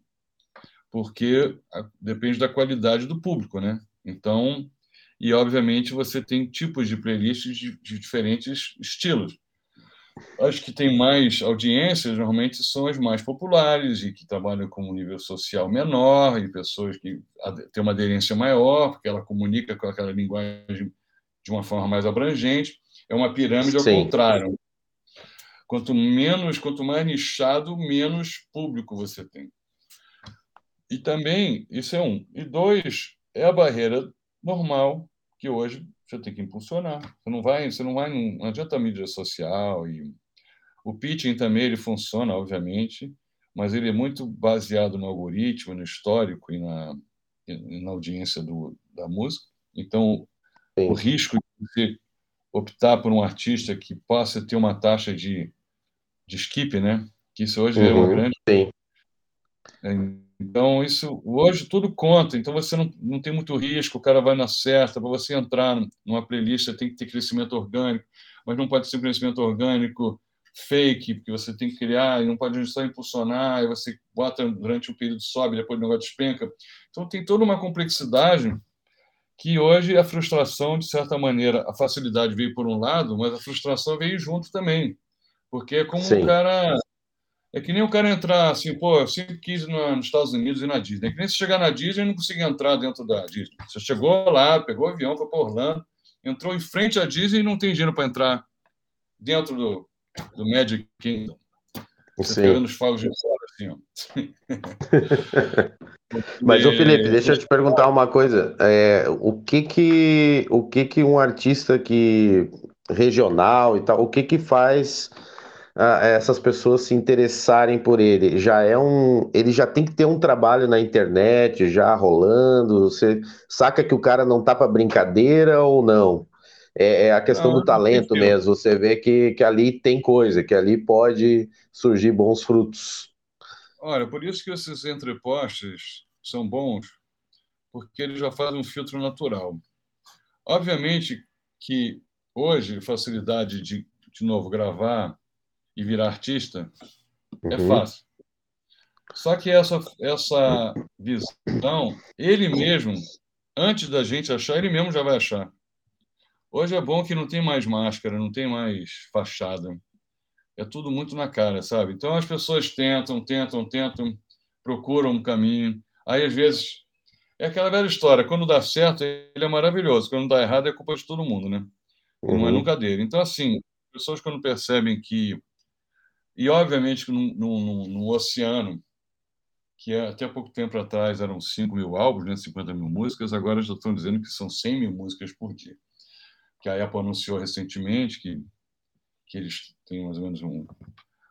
porque depende da qualidade do público, né? Então, e obviamente você tem tipos de playlists de, de diferentes estilos. As que têm mais audiências normalmente são as mais populares e que trabalham com um nível social menor e pessoas que têm uma aderência maior, porque ela comunica com aquela linguagem de uma forma mais abrangente. É uma pirâmide ao Sim. contrário. Quanto menos, quanto mais nichado, menos público você tem. E também, isso é um. E dois, é a barreira normal que hoje você tem que impulsionar. Você não vai, você não vai, não adianta a mídia social e o pitching também ele funciona, obviamente, mas ele é muito baseado no algoritmo, no histórico e na, e na audiência do, da música. Então, Sim. o risco de você optar por um artista que possa ter uma taxa de, de skip, né? Que isso hoje uhum, é uma uhum. grande. Sim. É, então, isso hoje tudo conta. Então, você não, não tem muito risco, o cara vai na certa. Para você entrar numa playlist, tem que ter crescimento orgânico, mas não pode ser um crescimento orgânico fake, porque você tem que criar e não pode só impulsionar, e você bota durante o período sobe, depois o negócio despenca. Então, tem toda uma complexidade que hoje a frustração, de certa maneira, a facilidade veio por um lado, mas a frustração veio junto também. Porque é como Sim. o cara. É que nem o cara entrar assim, pô, eu sempre quis nos Estados Unidos e na Disney. É que nem se chegar na Disney e não conseguir entrar dentro da Disney. Você chegou lá, pegou o avião, foi para Orlando, entrou em frente à Disney e não tem dinheiro para entrar dentro do, do Magic Kingdom. Você pegando os fogos de fora, assim, ó. Mas, ô Felipe, deixa eu te perguntar uma coisa. É, o que que, o que que um artista que regional e tal, o que que faz ah, essas pessoas se interessarem por ele? Já é um, ele já tem que ter um trabalho na internet já rolando. Você saca que o cara não tá para brincadeira ou não? É, é a questão não, do talento mesmo. Você vê que, que ali tem coisa, que ali pode surgir bons frutos. Olha, por isso que esses entrepostes são bons, porque eles já fazem um filtro natural. Obviamente que hoje, facilidade de, de novo, gravar e virar artista é uhum. é fácil. Só que essa, essa visão, ele mesmo, antes da gente achar, ele mesmo já vai achar. Hoje é bom que não tem mais máscara, não tem mais fachada é tudo muito na cara, sabe? Então as pessoas tentam, tentam, tentam, procuram um caminho. Aí às vezes é aquela velha história, quando dá certo, ele é maravilhoso, quando dá errado é culpa de todo mundo, né? Não é uhum. nunca dele. Então assim, pessoas quando percebem que e obviamente no, no, no oceano que até pouco tempo atrás eram 5 mil álbuns, né, 50 mil músicas, agora já estão dizendo que são 100 mil músicas por dia. Que a Apple anunciou recentemente que que eles têm mais ou menos um,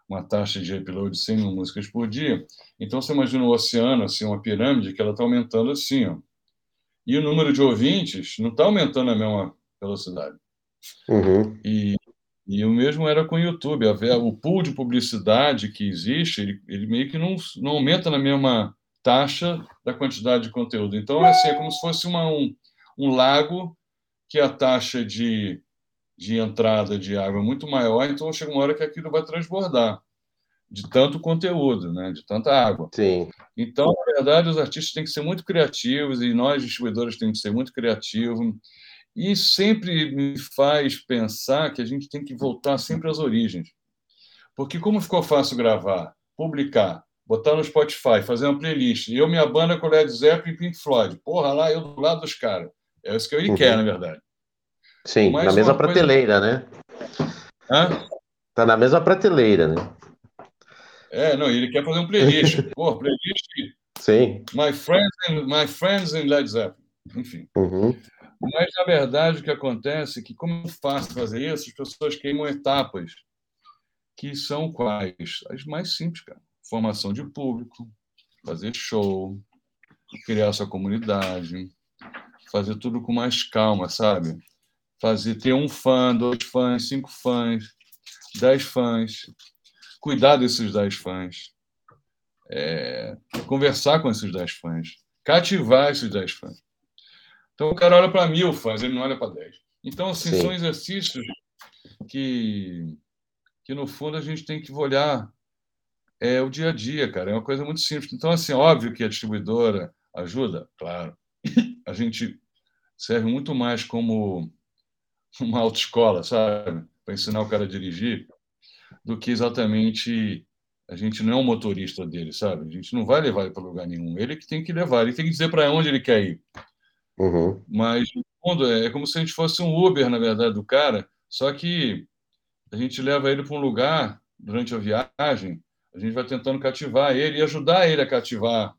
uma taxa de upload de 100 mil músicas por dia. Então, você imagina o oceano, assim, uma pirâmide, que ela está aumentando assim. Ó. E o número de ouvintes não está aumentando a mesma velocidade. Uhum. E, e o mesmo era com o YouTube. O pool de publicidade que existe, ele, ele meio que não, não aumenta na mesma taxa da quantidade de conteúdo. Então, é, assim, é como se fosse uma, um, um lago que a taxa de de entrada de água muito maior, então chega uma hora que aquilo vai transbordar de tanto conteúdo, né, de tanta água. Sim. Então, na verdade, os artistas têm que ser muito criativos e nós distribuidores temos que ser muito criativos. E sempre me faz pensar que a gente tem que voltar sempre às origens. Porque como ficou fácil gravar, publicar, botar no Spotify, fazer uma playlist, e eu minha banda com Led Zeppelin e Pink Floyd, porra lá, eu do lado dos caras. É isso que eu uhum. quero, na verdade. Sim, na mesma prateleira, coisa... né? Hã? Tá na mesma prateleira, né? É, não, ele quer fazer um playlist. Pô, playlist. Sim. My Friends and, My Friends in Led Zeppelin. Enfim. Uhum. Mas, na verdade, o que acontece é que, como é fácil fazer isso, as pessoas queimam etapas que são quais? As mais simples, cara. Formação de público, fazer show, criar sua comunidade, fazer tudo com mais calma, sabe? fazer ter um fã, dois fãs, cinco fãs, dez fãs, cuidar desses dez fãs, é, conversar com esses dez fãs, cativar esses dez fãs. Então o cara olha para mil fãs, ele não olha para dez. Então assim Sim. são exercícios que que no fundo a gente tem que olhar é o dia a dia, cara. É uma coisa muito simples. Então assim, óbvio que a distribuidora ajuda, claro. A gente serve muito mais como uma autoescola, sabe? Para ensinar o cara a dirigir, do que exatamente a gente não é um motorista dele, sabe? A gente não vai levar ele para lugar nenhum. Ele que tem que levar, ele tem que dizer para onde ele quer ir. Uhum. Mas, no fundo, é como se a gente fosse um Uber, na verdade, do cara, só que a gente leva ele para um lugar durante a viagem, a gente vai tentando cativar ele e ajudar ele a cativar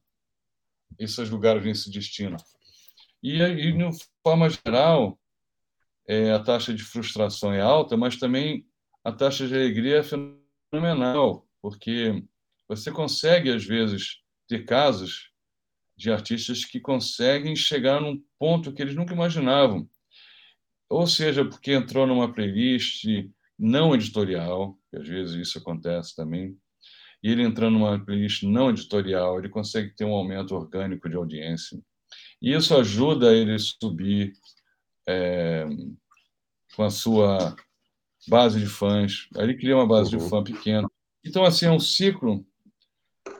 esses lugares nesse destino. E, e de forma geral, é, a taxa de frustração é alta, mas também a taxa de alegria é fenomenal, porque você consegue, às vezes, ter casos de artistas que conseguem chegar num ponto que eles nunca imaginavam. Ou seja, porque entrou numa playlist não editorial, que às vezes isso acontece também, e ele entrando numa playlist não editorial, ele consegue ter um aumento orgânico de audiência. E isso ajuda ele a subir é, com a sua base de fãs. Aí ele cria uma base uhum. de fã pequena. Então, assim, é um ciclo,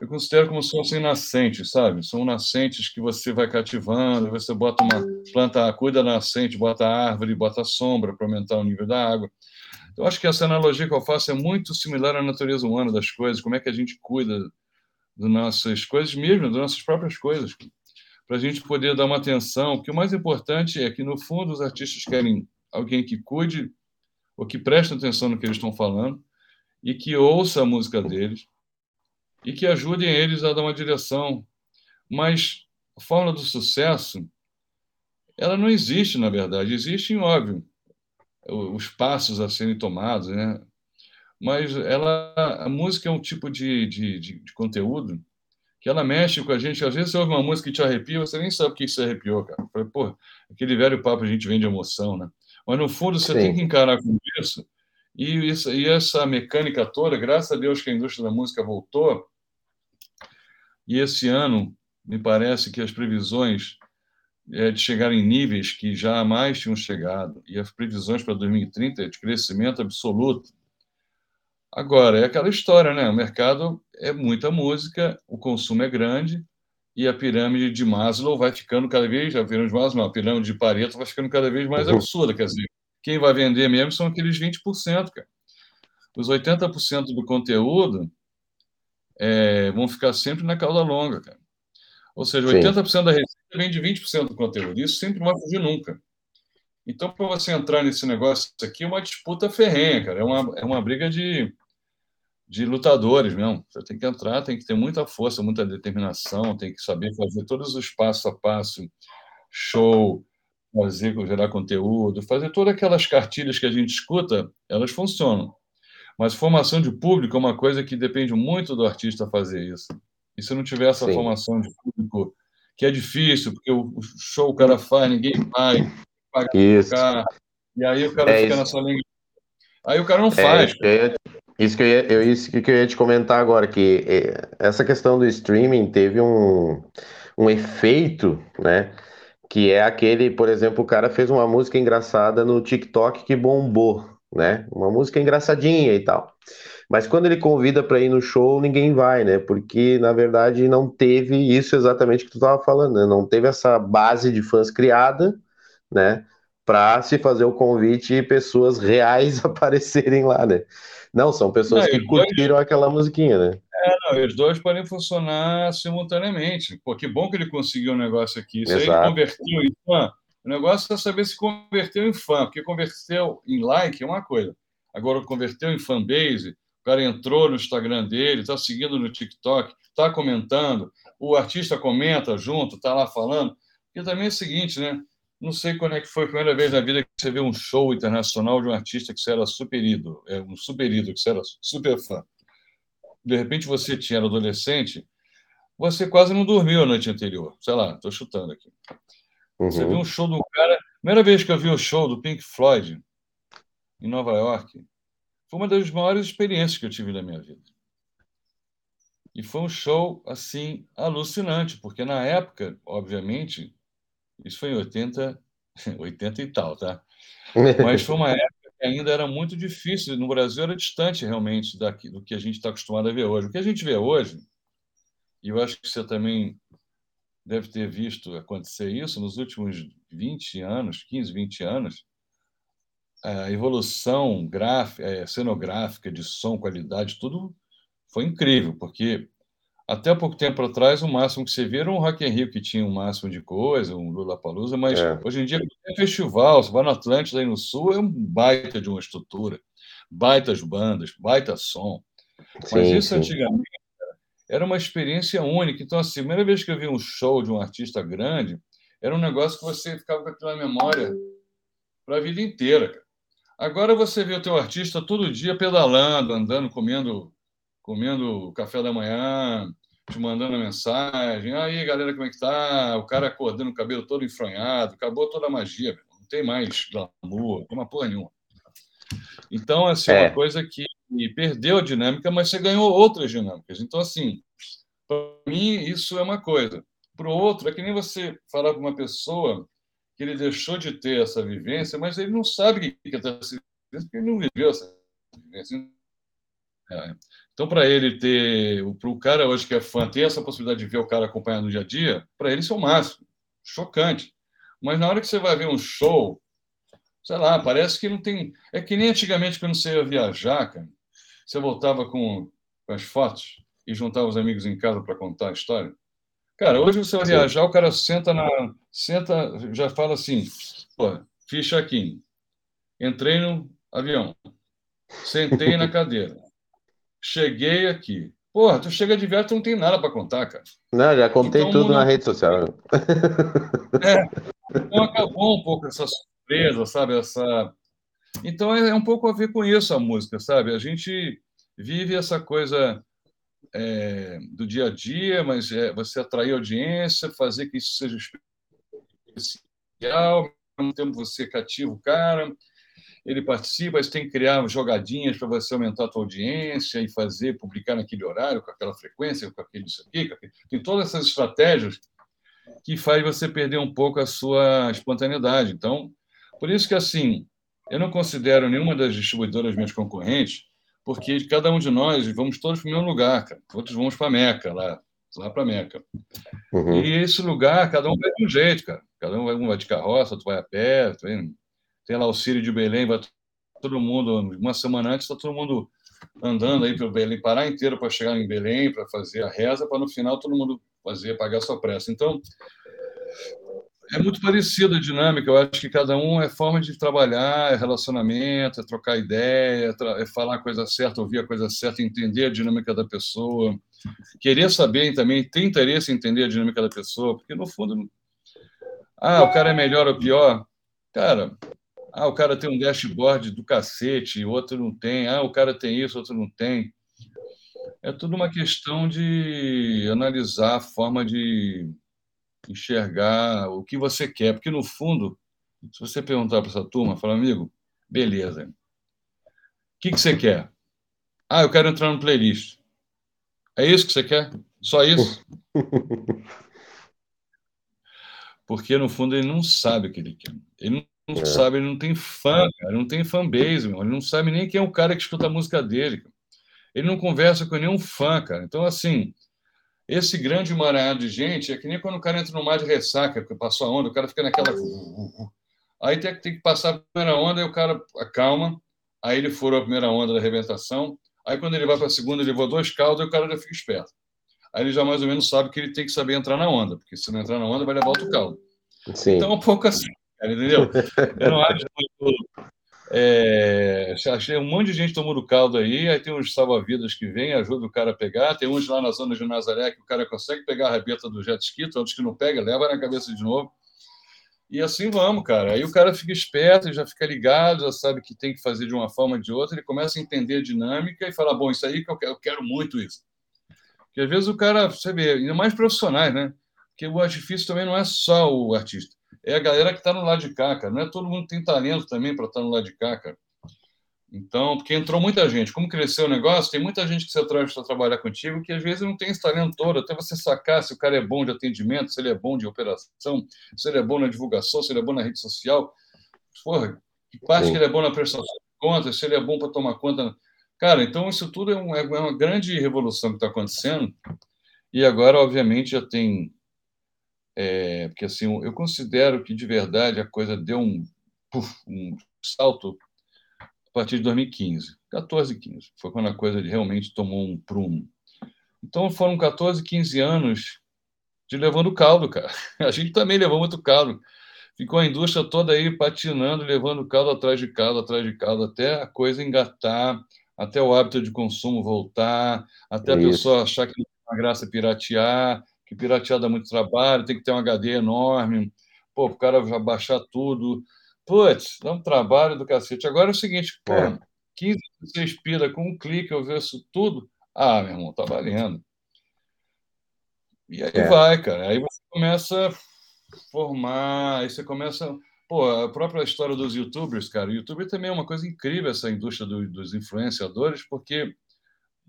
eu considero como se fossem nascentes, sabe? São nascentes que você vai cativando, você bota uma planta, cuida da nascente, bota árvore, bota sombra para aumentar o nível da água. Eu acho que essa analogia que eu faço é muito similar à natureza humana das coisas, como é que a gente cuida das nossas coisas mesmo, das nossas próprias coisas, para a gente poder dar uma atenção, que o mais importante é que, no fundo, os artistas querem alguém que cuide ou que preste atenção no que eles estão falando e que ouça a música deles e que ajudem eles a dar uma direção. Mas a fórmula do sucesso, ela não existe, na verdade. Existe, óbvio, os passos a serem tomados, né? Mas ela, a música é um tipo de, de, de, de conteúdo que ela mexe com a gente. Às vezes você ouve uma música que te arrepia, você nem sabe o que você arrepiou, cara. Pô, aquele velho papo a gente vem de emoção, né? Mas no fundo você Sim. tem que encarar com isso. E, isso. e essa mecânica toda, graças a Deus que a indústria da música voltou. E esse ano, me parece que as previsões é, de chegar em níveis que jamais tinham chegado, e as previsões para 2030 é de crescimento absoluto. Agora, é aquela história, né? O mercado é muita música, o consumo é grande, e a pirâmide de Maslow vai ficando cada vez, já viram de Maslow, a pirâmide de Pareto vai ficando cada vez mais uhum. absurda, quer dizer, quem vai vender mesmo são aqueles 20%, cara. Os 80% do conteúdo é, vão ficar sempre na cauda longa, cara. Ou seja, 80% da receita vem de 20% do conteúdo. Isso sempre não vai fugir nunca. Então, para você entrar nesse negócio aqui, é uma disputa ferrenha, cara. É uma, é uma briga de, de lutadores mesmo. Você tem que entrar, tem que ter muita força, muita determinação, tem que saber fazer todos os passo a passo, show, fazer, gerar conteúdo, fazer todas aquelas cartilhas que a gente escuta, elas funcionam. Mas formação de público é uma coisa que depende muito do artista fazer isso. E se não tiver essa Sim. formação de público que é difícil, porque o show o cara faz, ninguém vai, paga isso. Cara, e aí o cara é fica isso. na sua língua. Aí o cara não é, faz. É, isso que, eu ia, eu, isso que eu ia te comentar agora, que é, essa questão do streaming teve um, um efeito, né? Que é aquele, por exemplo, o cara fez uma música engraçada no TikTok que bombou, né? Uma música engraçadinha e tal. Mas quando ele convida para ir no show, ninguém vai, né? Porque na verdade não teve isso exatamente que tu estava falando, né? Não teve essa base de fãs criada, né? Para se fazer o convite e pessoas reais aparecerem lá, né? Não, são pessoas não, que curtiram aquela musiquinha, né? Não, os dois podem funcionar simultaneamente. Pô, que bom que ele conseguiu um negócio aqui. Isso Exato. aí ele converteu em fã. O negócio é saber se converteu em fã, porque converteu em like é uma coisa. Agora, converteu em fanbase, o cara entrou no Instagram dele, está seguindo no TikTok, está comentando, o artista comenta junto, está lá falando. E também é o seguinte, né? Não sei quando é que foi a primeira vez na vida que você viu um show internacional de um artista que você era super ídolo, é, um super ídolo, que você era super fã. De repente você tinha adolescente, você quase não dormiu a noite anterior. Sei lá, estou chutando aqui. Uhum. Você viu um show do cara. Primeira vez que eu vi o show do Pink Floyd em Nova York, foi uma das maiores experiências que eu tive na minha vida. E foi um show, assim, alucinante, porque na época, obviamente, isso foi em 80, 80 e tal, tá? Mas foi uma época ainda era muito difícil. No Brasil era distante, realmente, daqui, do que a gente está acostumado a ver hoje. O que a gente vê hoje, e eu acho que você também deve ter visto acontecer isso nos últimos 20 anos, 15, 20 anos, a evolução gráfica, é, cenográfica, de som, qualidade, tudo foi incrível, porque até pouco tempo atrás o máximo que você via era um Rock in Rio que tinha um máximo de coisa, um Lollapalooza, mas é. hoje em dia é festival, você vai no Atlântida aí no Sul, é um baita de uma estrutura, baitas bandas, baita som. Mas sim, isso sim. antigamente era uma experiência única. Então, assim, a primeira vez que eu vi um show de um artista grande, era um negócio que você ficava com aquela memória para a vida inteira. Cara. Agora você vê o teu artista todo dia pedalando, andando, comendo, comendo café da manhã, te mandando mensagem. Aí, galera, como é que tá? O cara acordando o cabelo todo enfronhado, acabou toda a magia, não tem mais glamour, não tem uma porra nenhuma. Então, assim, é uma coisa que perdeu a dinâmica, mas você ganhou outras dinâmicas. Então, assim, para mim, isso é uma coisa. Para o outro, é que nem você falar para uma pessoa que ele deixou de ter essa vivência, mas ele não sabe o que é essa vivência, porque ele não viveu essa vivência. É. Então, para ele ter, para o cara hoje que é fã, ter essa possibilidade de ver o cara acompanhando no dia a dia, para ele isso é o máximo. Chocante. Mas na hora que você vai ver um show, sei lá, parece que não tem. É que nem antigamente quando você ia viajar, cara, você voltava com, com as fotos e juntava os amigos em casa para contar a história. Cara, hoje você vai viajar, o cara senta na. Senta, já fala assim, pô, fiz check-in. Entrei no avião. Sentei na cadeira. Cheguei aqui. Porra, tu chega de viagem, tu não tem nada para contar, cara. Não, já contei então, tudo na rede social. É, então acabou um pouco essa surpresa, sabe? Essa... Então é, é um pouco a ver com isso a música, sabe? A gente vive essa coisa é, do dia a dia, mas é, você atrair audiência, fazer que isso seja especial, ao mesmo tempo você cativa o cara, ele participa, você tem que criar jogadinhas para você aumentar a tua audiência e fazer, publicar naquele horário, com aquela frequência, com aquele isso aqui, aquele... tem todas essas estratégias que faz você perder um pouco a sua espontaneidade. Então, por isso que, assim, eu não considero nenhuma das distribuidoras minhas concorrentes, porque cada um de nós vamos todos para o mesmo lugar, cara. Outros vamos para Meca, lá, lá para Meca. Uhum. E esse lugar, cada um vai de um jeito, cara. Cada um vai, um vai de carroça, outro vai a pé, tem, tem lá o Círio de Belém, vai todo mundo, uma semana antes, está todo mundo andando aí pelo Belém, parar inteiro para chegar em Belém, para fazer a reza, para no final todo mundo fazer, pagar sua pressa. Então, é muito parecida a dinâmica. Eu acho que cada um é forma de trabalhar, é relacionamento, é trocar ideia, é, é falar a coisa certa, ouvir a coisa certa, entender a dinâmica da pessoa, querer saber também, ter interesse em entender a dinâmica da pessoa, porque no fundo, ah, o cara é melhor ou pior, cara. Ah, o cara tem um dashboard do cacete, outro não tem. Ah, o cara tem isso, outro não tem. É tudo uma questão de analisar a forma de enxergar o que você quer, porque no fundo, se você perguntar para essa turma, fala, amigo, beleza. O que, que você quer? Ah, eu quero entrar no playlist. É isso que você quer? Só isso? Porque no fundo ele não sabe o que ele quer. Ele não é. sabe, ele não tem fã, cara, ele não tem fanbase, meu. ele não sabe nem quem é o cara que escuta a música dele. Ele não conversa com nenhum fã, cara. Então, assim, esse grande emaranhado de gente é que nem quando o cara entra no mar de ressaca, porque passou a onda, o cara fica naquela. Aí tem, tem que passar a primeira onda, e o cara acalma, aí ele furou a primeira onda da arrebentação, aí quando ele vai para a segunda, ele levou dois caldos, e o cara já fica esperto. Aí ele já mais ou menos sabe que ele tem que saber entrar na onda, porque se não entrar na onda, vai levar outro caldo. Sim. Então, é um pouco assim, cara, entendeu? Eu não acho muito é, achei um monte de gente tomando caldo aí, aí tem uns salva-vidas que vêm, ajuda o cara a pegar, tem uns lá na zona de Nazaré que o cara consegue pegar a rabeta do jet ski, outros que não pega, leva na cabeça de novo. E assim vamos, cara. Aí o cara fica esperto, já fica ligado, já sabe que tem que fazer de uma forma ou de outra, ele começa a entender a dinâmica e fala, bom, isso aí que eu quero, eu quero muito isso. Porque às vezes o cara, você vê, ainda mais profissionais, né? Porque o artifício também não é só o artista é a galera que está no lado de cá, cara. Não é todo mundo que tem talento também para estar tá no lado de cá, cara. Então, porque entrou muita gente. Como cresceu o negócio, tem muita gente que você traz para trabalhar contigo que às vezes não tem esse talento todo, até você sacar se o cara é bom de atendimento, se ele é bom de operação, se ele é bom na divulgação, se ele é bom na rede social. Porra, que parte que ele é bom na prestação de contas, se ele é bom para tomar conta. Cara, então isso tudo é, um, é uma grande revolução que está acontecendo. E agora, obviamente, já tem é, porque assim, eu considero que de verdade a coisa deu um, puff, um salto a partir de 2015, 14, 15. Foi quando a coisa realmente tomou um prumo. Então foram 14, 15 anos de levando caldo, cara. A gente também levou muito caldo. Ficou a indústria toda aí patinando, levando caldo atrás de caldo, atrás de caldo, até a coisa engatar, até o hábito de consumo voltar, até a pessoa achar que não uma graça piratear, que piratear dá muito trabalho, tem que ter um HD enorme, pô, o cara já baixar tudo. Putz, dá um trabalho do cacete. Agora é o seguinte, pô, é. 15, 16 pila com um clique eu vejo tudo. Ah, meu irmão, tá valendo. E aí é. vai, cara. Aí você começa a formar, aí você começa. Pô, a própria história dos youtubers, cara. O YouTube também é uma coisa incrível, essa indústria do, dos influenciadores, porque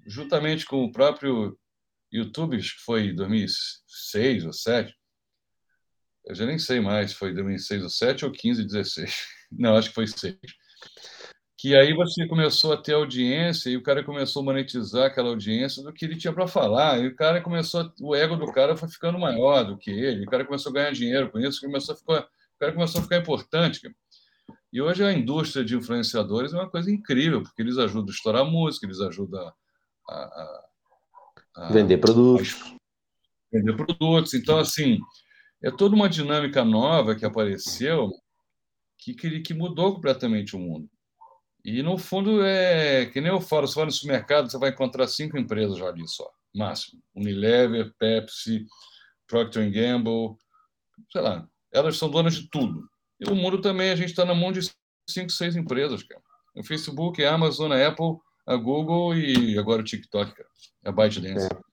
juntamente com o próprio YouTube, que foi em 2006 ou 2007, eu já nem sei mais, foi 2006 ou 2007 ou 15, 16. Não, acho que foi 6 que aí você começou a ter audiência e o cara começou a monetizar aquela audiência do que ele tinha para falar. E o cara começou, a, o ego do cara foi ficando maior do que ele. O cara começou a ganhar dinheiro com isso, começou a ficar, o cara começou a ficar importante. E hoje a indústria de influenciadores é uma coisa incrível, porque eles ajudam a estourar música, eles ajudam a, a vender produtos. vender produtos. Então, assim, é toda uma dinâmica nova que apareceu que, que, que mudou completamente o mundo. E, no fundo, é que nem eu falo, você vai no supermercado, você vai encontrar cinco empresas ali só, máximo. Unilever, Pepsi, Procter Gamble, sei lá. Elas são donas de tudo. E o mundo também, a gente está na mão de cinco, seis empresas, cara. O Facebook, a Amazon, a Apple, a Google e agora o TikTok, cara. A ByteDance. É.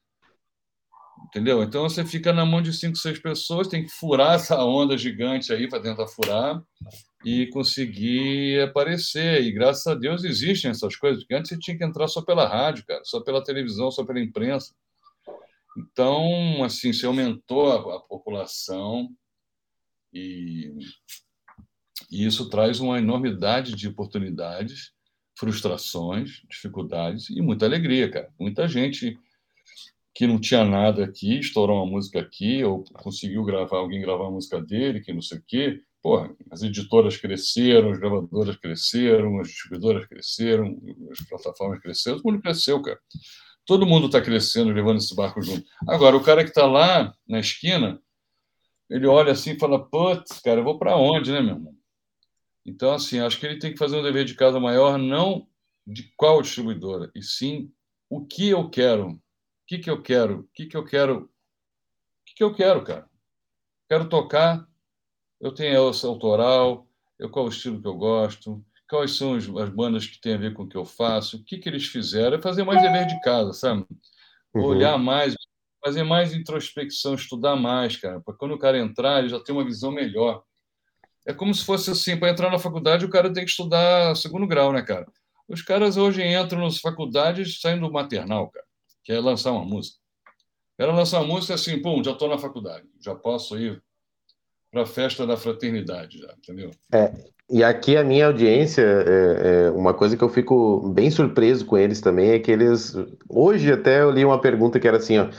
Entendeu? Então você fica na mão de cinco, seis pessoas, tem que furar essa onda gigante aí para tentar furar e conseguir aparecer. E graças a Deus existem essas coisas, porque antes você tinha que entrar só pela rádio, cara, só pela televisão, só pela imprensa. Então, assim, se aumentou a, a população e, e isso traz uma enormidade de oportunidades, frustrações, dificuldades e muita alegria, cara. Muita gente que não tinha nada aqui, estourou uma música aqui, ou conseguiu gravar, alguém gravar a música dele, que não sei o quê. Porra, as editoras cresceram, as gravadoras cresceram, as distribuidoras cresceram, as plataformas cresceram, todo mundo cresceu, cara. Todo mundo está crescendo, levando esse barco junto. Agora, o cara que está lá na esquina, ele olha assim e fala: putz, cara, eu vou para onde, né, meu irmão? Então, assim, acho que ele tem que fazer um dever de casa maior, não de qual distribuidora, e sim o que eu quero que, que eu quero? O que, que eu quero? O que, que eu quero, cara? Quero tocar, eu tenho essa autoral, eu, qual o estilo que eu gosto, quais são as, as, bandas que têm a ver com o que eu faço, o que, que eles fizeram, é fazer mais dever de casa, sabe? Uhum. Olhar mais, fazer mais introspecção, estudar mais, cara, para quando o cara entrar, ele já tem uma visão melhor. É como se fosse assim, para entrar na faculdade, o cara tem que estudar segundo grau, né, cara? Os caras hoje entram nas faculdades saindo do maternal, cara que é lançar uma música. Era lançar uma música assim, pum, já estou na faculdade, já posso ir para a festa da fraternidade, já, entendeu? É, e aqui a minha audiência, é, é, uma coisa que eu fico bem surpreso com eles também é que eles. Hoje até eu li uma pergunta que era assim, ó.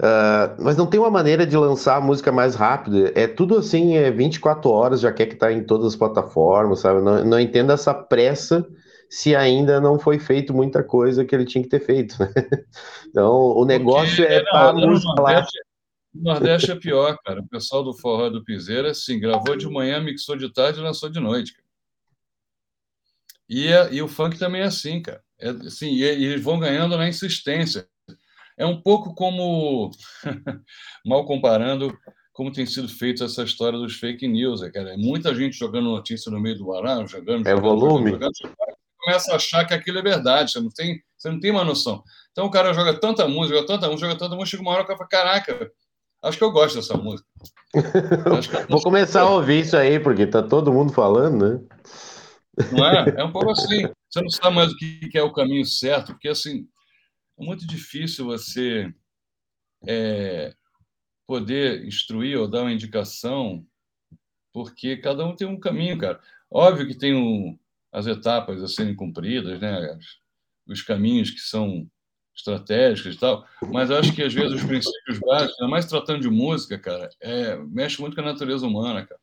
Uh, mas não tem uma maneira de lançar a música mais rápido. É tudo assim, é 24 horas, já quer que tá em todas as plataformas, sabe? Não, não entendo essa pressa se ainda não foi feito muita coisa que ele tinha que ter feito. Né? Então, o negócio Porque, é para música lá. O Nordeste é pior, cara. O pessoal do Forró do Piseiro, assim, gravou de manhã, mixou de tarde e lançou de noite. Cara. E, e o funk também é assim, cara. É, assim, e, e eles vão ganhando na insistência. É um pouco como, mal comparando, como tem sido feita essa história dos fake news. É, cara. É muita gente jogando notícia no meio do baralho, jogando. É jogando, volume. Jogando, jogando, começa a achar que aquilo é verdade, você não tem, você não tem uma noção. Então o cara joga tanta música, joga tanta música, joga tanta música, chega uma hora que fala, caraca, acho que eu gosto dessa música. Vou começar a ouvir isso aí, porque tá todo mundo falando, né? Não é? É um pouco assim. Você não sabe mais o que é o caminho certo, porque assim, é muito difícil você é, poder instruir ou dar uma indicação, porque cada um tem um caminho, cara. Óbvio que tem um, as etapas a serem cumpridas, né? os caminhos que são estratégicos e tal, mas acho que às vezes os princípios básicos, ainda mais tratando de música, cara, é, mexe muito com a natureza humana, cara,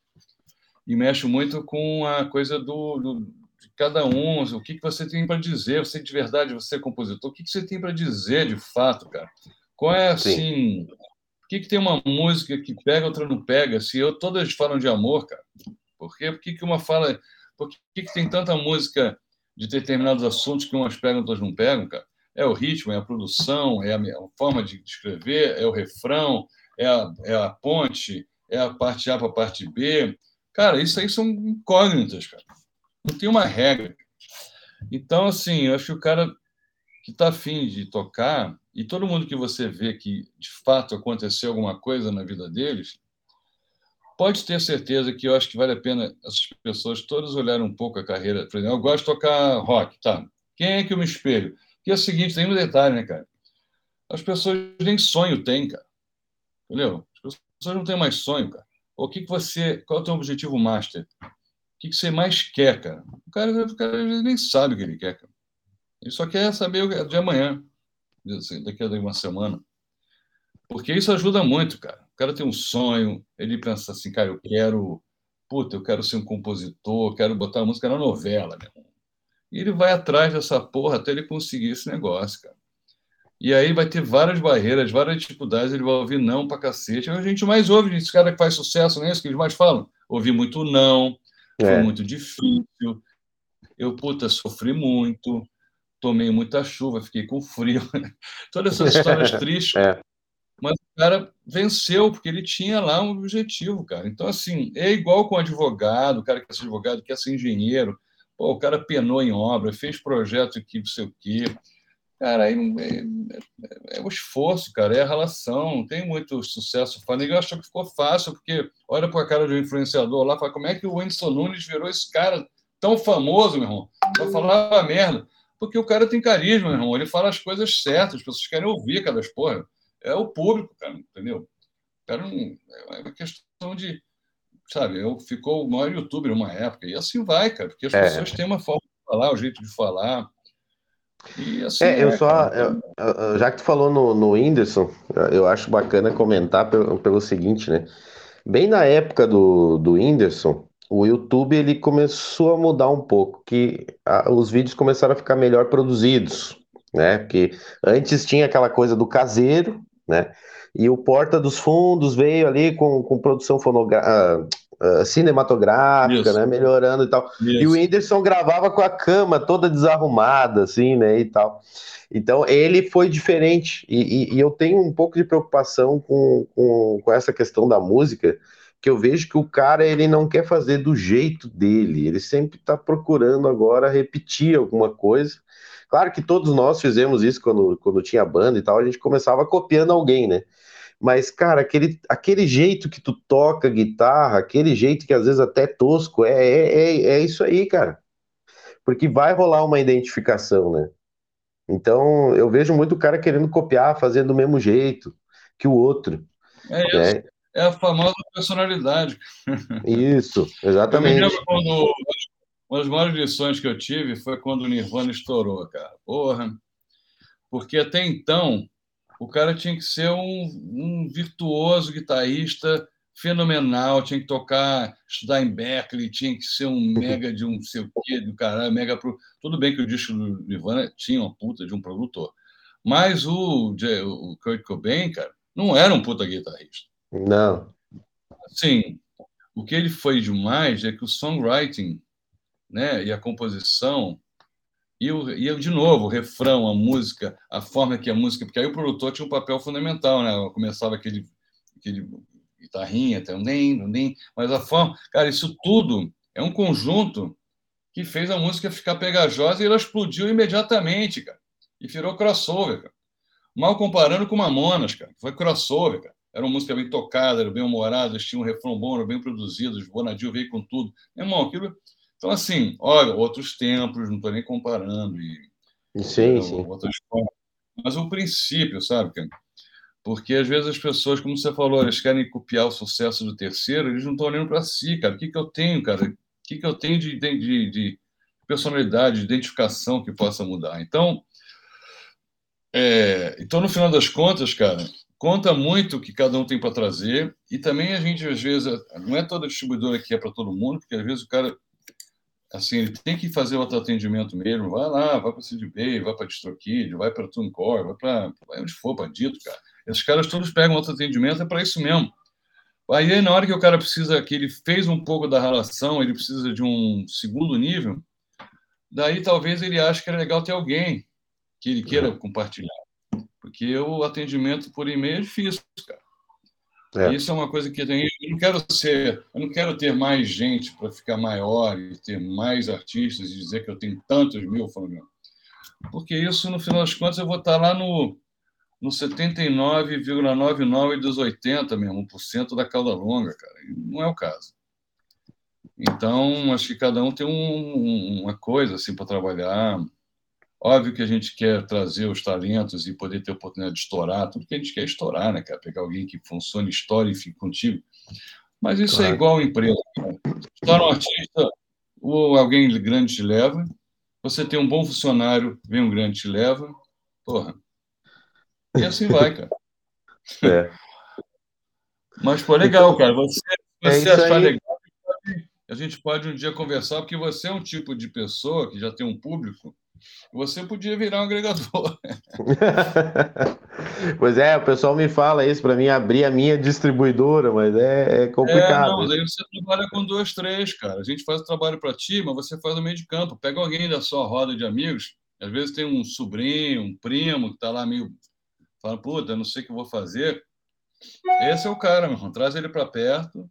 e mexe muito com a coisa do, do de cada um, o que, que você tem para dizer, você de verdade, você é compositor, o que, que você tem para dizer de fato, cara? Qual é assim? Sim. Por que, que tem uma música que pega, outra não pega? Se eu todas falam de amor, cara, por quê? Por que, que uma fala por que, que tem tanta música de determinados assuntos que umas pegam, outras não pegam, cara? É o ritmo, é a produção, é a, a forma de escrever, é o refrão, é a, é a ponte, é a parte A para a parte B. Cara, isso aí são incógnitas, cara. Não tem uma regra. Então, assim, eu acho que o cara que está afim de tocar, e todo mundo que você vê que de fato aconteceu alguma coisa na vida deles, pode ter certeza que eu acho que vale a pena essas pessoas todas olharem um pouco a carreira. Por exemplo, eu gosto de tocar rock, tá? Quem é que eu me espelho? Que é o seguinte, tem um detalhe, né, cara? As pessoas nem sonho têm, cara. Entendeu? As pessoas não têm mais sonho, cara. O que, que você. Qual é o teu objetivo master? O que, você mais quer, cara? O cara, o cara nem sabe o que ele quer, cara. Ele só quer saber o de amanhã, assim, daqui a uma semana. Porque isso ajuda muito, cara. O cara tem um sonho, ele pensa assim, cara, eu quero. Puta, eu quero ser um compositor, quero botar música na novela, meu irmão. E ele vai atrás dessa porra até ele conseguir esse negócio, cara. E aí vai ter várias barreiras, várias dificuldades, ele vai ouvir não pra cacete. A gente mais ouve esse cara que faz sucesso, não é isso que eles mais falam? Ouvi muito não, foi é. muito difícil, eu, puta, sofri muito, tomei muita chuva, fiquei com frio. Todas essas histórias tristes. É. Mas o cara venceu, porque ele tinha lá um objetivo, cara. Então, assim, é igual com advogado, o cara que quer ser advogado, quer ser engenheiro. Pô, o cara penou em obra, fez projeto aqui, não sei o quê Cara, aí é, é, é, o esforço, cara, é a relação, não tem muito sucesso. O Ninguém achou que ficou fácil, porque olha para a cara do influenciador lá, fala, como é que o Whindersson Nunes virou esse cara tão famoso, meu irmão? Só falava merda. Porque o cara tem carisma, meu irmão, ele fala as coisas certas, as pessoas querem ouvir aquelas porra. É o público, cara, entendeu? O cara não, é uma questão de, sabe, eu ficou o maior youtuber uma época, e assim vai, cara, porque as é. pessoas têm uma forma de falar, o jeito de falar, Assim, é, eu é, só. Eu, já que tu falou no, no Whindersson, eu acho bacana comentar pelo, pelo seguinte, né? Bem na época do, do Whindersson, o YouTube ele começou a mudar um pouco, que a, os vídeos começaram a ficar melhor produzidos, né? Porque antes tinha aquela coisa do caseiro, né? E o Porta dos Fundos veio ali com, com produção fonográfica uh, cinematográfica, Isso. né? Melhorando e tal. Isso. E o Whindersson gravava com a cama toda desarrumada, assim, né? E tal. Então ele foi diferente. E, e, e eu tenho um pouco de preocupação com, com, com essa questão da música, que eu vejo que o cara ele não quer fazer do jeito dele, ele sempre está procurando agora repetir alguma coisa. Claro que todos nós fizemos isso quando, quando tinha banda e tal, a gente começava copiando alguém, né? Mas, cara, aquele, aquele jeito que tu toca guitarra, aquele jeito que às vezes até é tosco, é, é, é, é isso aí, cara. Porque vai rolar uma identificação, né? Então, eu vejo muito o cara querendo copiar, fazendo do mesmo jeito que o outro. É isso. Né? É a famosa personalidade. Isso, exatamente. Eu me quando uma das maiores lições que eu tive foi quando o Nirvana estourou, cara. Porra. Porque até então o cara tinha que ser um, um virtuoso guitarrista fenomenal, tinha que tocar, estudar em Berkeley, tinha que ser um mega de um sei o quê, do caralho, mega pro... Tudo bem que o disco do Nirvana tinha uma puta de um produtor, mas o, o Kurt Cobain, cara, não era um puta guitarrista. Não. Sim, o que ele foi demais é que o songwriting né, e a composição e, o, e de novo, o refrão, a música, a forma que a música. Porque aí o produtor tinha um papel fundamental, né? Começava aquele, aquele guitarrinha, nem, nem, mas a forma. Cara, isso tudo é um conjunto que fez a música ficar pegajosa e ela explodiu imediatamente, cara. E virou crossover, cara. Mal comparando com Mamonas, cara. Foi crossover, cara. Era uma música bem tocada, era bem humorada, tinha um refrão bom, era bem produzido, o Bonadil veio com tudo. Meu irmão, aquilo então, assim, olha, outros tempos, não estou nem comparando. E, sim, sim. Outras formas. Mas o princípio, sabe? Porque às vezes as pessoas, como você falou, eles querem copiar o sucesso do terceiro, eles não estão olhando para si, cara. O que, que eu tenho, cara? O que, que eu tenho de, de, de personalidade, de identificação que possa mudar? Então, é, então, no final das contas, cara, conta muito o que cada um tem para trazer. E também a gente, às vezes, não é toda distribuidora que é para todo mundo, porque às vezes o cara assim, ele tem que fazer outro atendimento mesmo. Vai lá, vai para o Bay, vai para DistroKid, vai para TuneCore, vai para vai onde for, para Dito, cara. Esses caras todos pegam outro atendimento, é para isso mesmo. Aí, na hora que o cara precisa, que ele fez um pouco da relação, ele precisa de um segundo nível, daí talvez ele ache que é legal ter alguém que ele queira compartilhar. Porque o atendimento por e-mail é difícil, cara. É. Isso é uma coisa que tem. Eu não quero ser, eu não quero ter mais gente para ficar maior e ter mais artistas e dizer que eu tenho tantos mil fonogramas. Porque isso, no final das contas, eu vou estar lá no, no 79,99 dos 80 mesmo, por cento da cauda longa, cara. E não é o caso. Então, acho que cada um tem um, uma coisa assim para trabalhar. Óbvio que a gente quer trazer os talentos e poder ter a oportunidade de estourar, tudo que a gente quer é estourar, né, cara? Pegar alguém que funcione, estoure e fique contigo. Mas isso é claro. é igual empresa. Cara. Estoura um artista, ou alguém grande te leva, você tem um bom funcionário, vem um grande te leva, porra. E assim vai, cara. É. Mas, pô, legal, então, cara. Você, você é achar legal, a gente pode um dia conversar, porque você é um tipo de pessoa que já tem um público você podia virar um agregador. pois é, o pessoal me fala isso para mim abrir a minha distribuidora, mas é, é complicado. É, não, mas aí você trabalha com dois, três, cara. A gente faz o trabalho para ti, mas você faz no meio de campo. Pega alguém da sua roda de amigos, às vezes tem um sobrinho, um primo que está lá meio. Fala, puta, não sei o que vou fazer. Esse é o cara, meu irmão. Traz ele para perto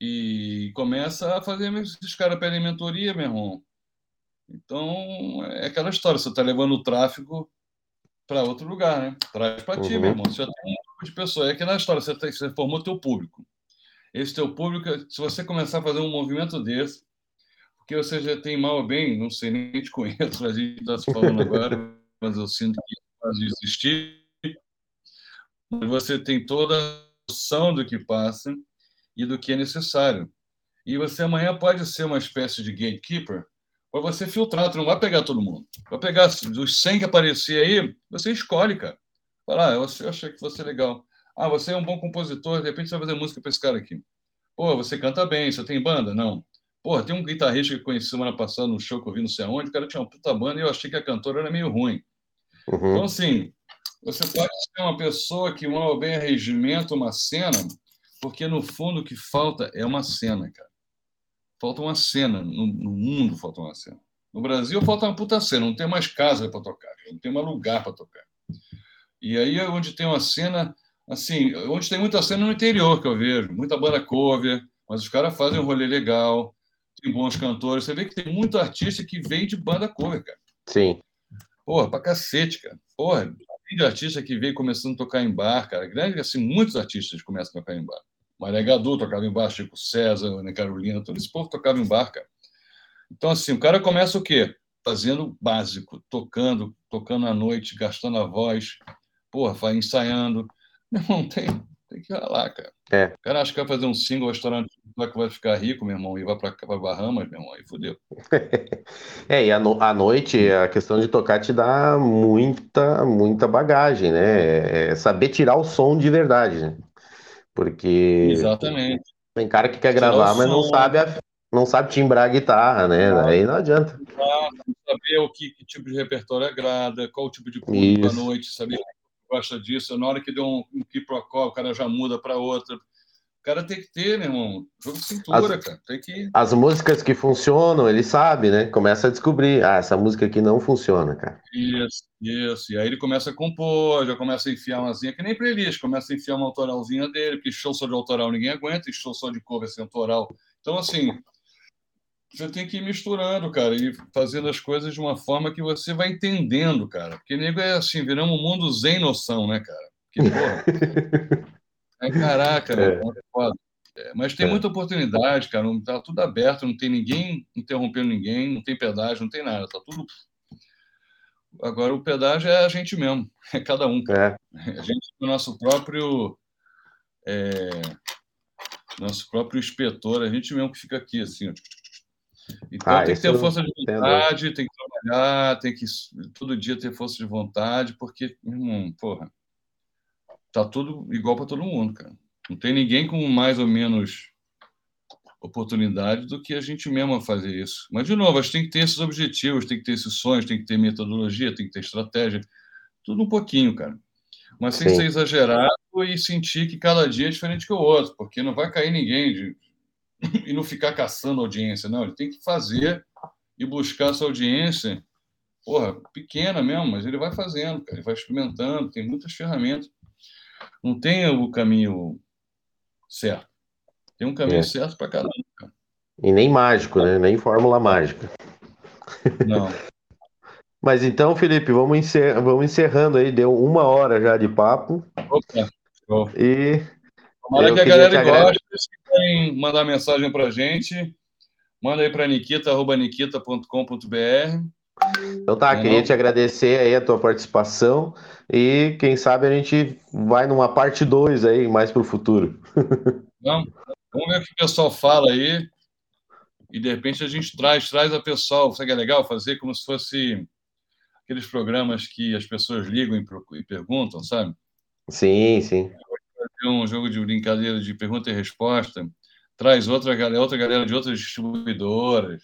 e começa a fazer. Esses caras pedem mentoria, meu irmão então, é aquela história, você está levando o tráfego para outro lugar, né? Traz para ti, uhum. meu irmão. Você já tem um grupo de pessoas. É aquela história, você, tem, você formou teu público. Esse teu público, se você começar a fazer um movimento desse, porque você já tem mal ou bem, não sei nem te conheço, a gente está se falando agora, mas eu sinto que pode existir. Mas você tem toda a noção do que passa e do que é necessário. E você amanhã pode ser uma espécie de gatekeeper, para você filtrar, tu não vai pegar todo mundo. Vai pegar dos 100 que aparecer aí, você escolhe, cara. Fala, ah, eu achei que fosse legal. Ah, você é um bom compositor, de repente você vai fazer música para esse cara aqui. Pô, você canta bem, você tem banda? Não. Pô, tem um guitarrista que eu conheci semana passada no show que eu vi não sei aonde, o cara tinha uma puta banda e eu achei que a cantora era meio ruim. Uhum. Então, assim, você pode ser uma pessoa que mal bem regimenta uma cena, porque no fundo o que falta é uma cena, cara falta uma cena. No, no, mundo falta uma cena. No Brasil falta uma puta cena, não tem mais casa para tocar, não tem mais lugar para tocar. E aí é onde tem uma cena, assim, onde tem muita cena no interior que eu vejo, muita banda cover, mas os caras fazem um rolê legal, tem bons cantores. Você vê que tem muito artista que vem de banda cover, cara. Sim. Porra, pra cacete, cara. Porra, tem de artista que veio começando a tocar em bar, cara. Grande, assim, muitos artistas começam a tocar em bar. Maria Gadu tocava em bar, Chico César, Ana Carolina, todo esse povo tocava em bar, cara. Então, assim, o cara começa o quê? Fazendo básico, tocando, tocando à noite, gastando a voz, porra, vai ensaiando. Não, tem, tem que ralar, cara. É. O cara acha que vai fazer um single, restaurante que vai ficar rico, meu irmão, e vai para Bahamas, meu irmão, aí fodeu. é, e à, no, noite a questão de tocar te dá muita, muita bagagem, né? É saber tirar o som de verdade, né? Porque Exatamente. tem cara que quer gravar, mas não sabe, a, não sabe timbrar a guitarra, né? Ah, Daí não adianta. Saber o que, que, tipo de repertório agrada, qual tipo de público à noite, saber gosta disso. Na hora que deu um, um quiprocó, o cara já muda para outra cara tem que ter, meu irmão. Jogo de cintura, as, cara. Tem que... As músicas que funcionam, ele sabe, né? Começa a descobrir. Ah, essa música aqui não funciona, cara. Isso, isso. E aí ele começa a compor, já começa a enfiar umazinha, que nem playlist, começa a enfiar uma autoralzinha dele, porque show só de autoral ninguém aguenta, e show só de cover sem autoral. Então, assim, você tem que ir misturando, cara, e fazendo as coisas de uma forma que você vai entendendo, cara. Porque nego é assim, viramos um mundo sem noção, né, cara? Que porra. É, caraca? É. É, mas tem é. muita oportunidade, cara. Não tá tudo aberto, não tem ninguém interrompendo ninguém, não tem pedágio, não tem nada. Tá tudo. Agora o pedágio é a gente mesmo, é cada um. Cara. É. A gente é o nosso próprio é, nosso próprio inspetor, a gente mesmo que fica aqui assim. Ó. Então ah, tem que ter força de vontade, tem que trabalhar, tem que todo dia ter força de vontade, porque, hum, porra, tá tudo igual para todo mundo, cara. Não tem ninguém com mais ou menos oportunidade do que a gente mesmo a fazer isso. Mas, de novo, a gente tem que ter esses objetivos, tem que ter esses sonhos, tem que ter metodologia, tem que ter estratégia. Tudo um pouquinho, cara. Mas sem Sim. ser exagerado e sentir que cada dia é diferente que o outro, porque não vai cair ninguém de... e não ficar caçando audiência. Não, ele tem que fazer e buscar essa audiência porra, pequena mesmo, mas ele vai fazendo, cara, ele vai experimentando, tem muitas ferramentas. Não tem o caminho certo. Tem um caminho é. certo para cada um, cara. E nem mágico, né? Nem fórmula mágica. Não. Mas então, Felipe, vamos, encer... vamos encerrando aí. Deu uma hora já de papo. Opa, show. E. Tomara que a galera goste. Se querem mandar mensagem para gente, manda aí para nikita.nikita.com.br. Então tá, é queria não? te agradecer aí a tua participação e quem sabe a gente vai numa parte 2 aí, mais para o futuro. Vamos, vamos ver o que o pessoal fala aí e de repente a gente traz, traz a pessoal. Sabe que é legal fazer como se fosse aqueles programas que as pessoas ligam e perguntam, sabe? Sim, sim. Um jogo de brincadeira de pergunta e resposta, traz outra galera, outra galera de outras distribuidoras,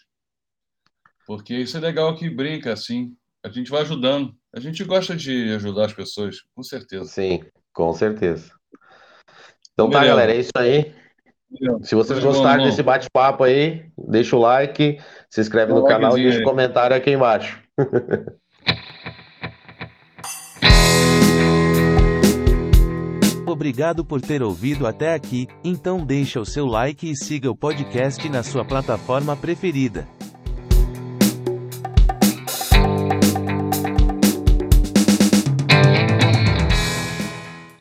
porque isso é legal que brinca assim. A gente vai ajudando. A gente gosta de ajudar as pessoas, com certeza. Sim, com certeza. Então tá, galera, é isso aí. Se vocês gostaram desse bate-papo aí, deixa o like, se inscreve no canal e deixa um comentário aqui embaixo. Obrigado por ter ouvido até aqui, então deixa o seu like e siga o podcast na sua plataforma preferida.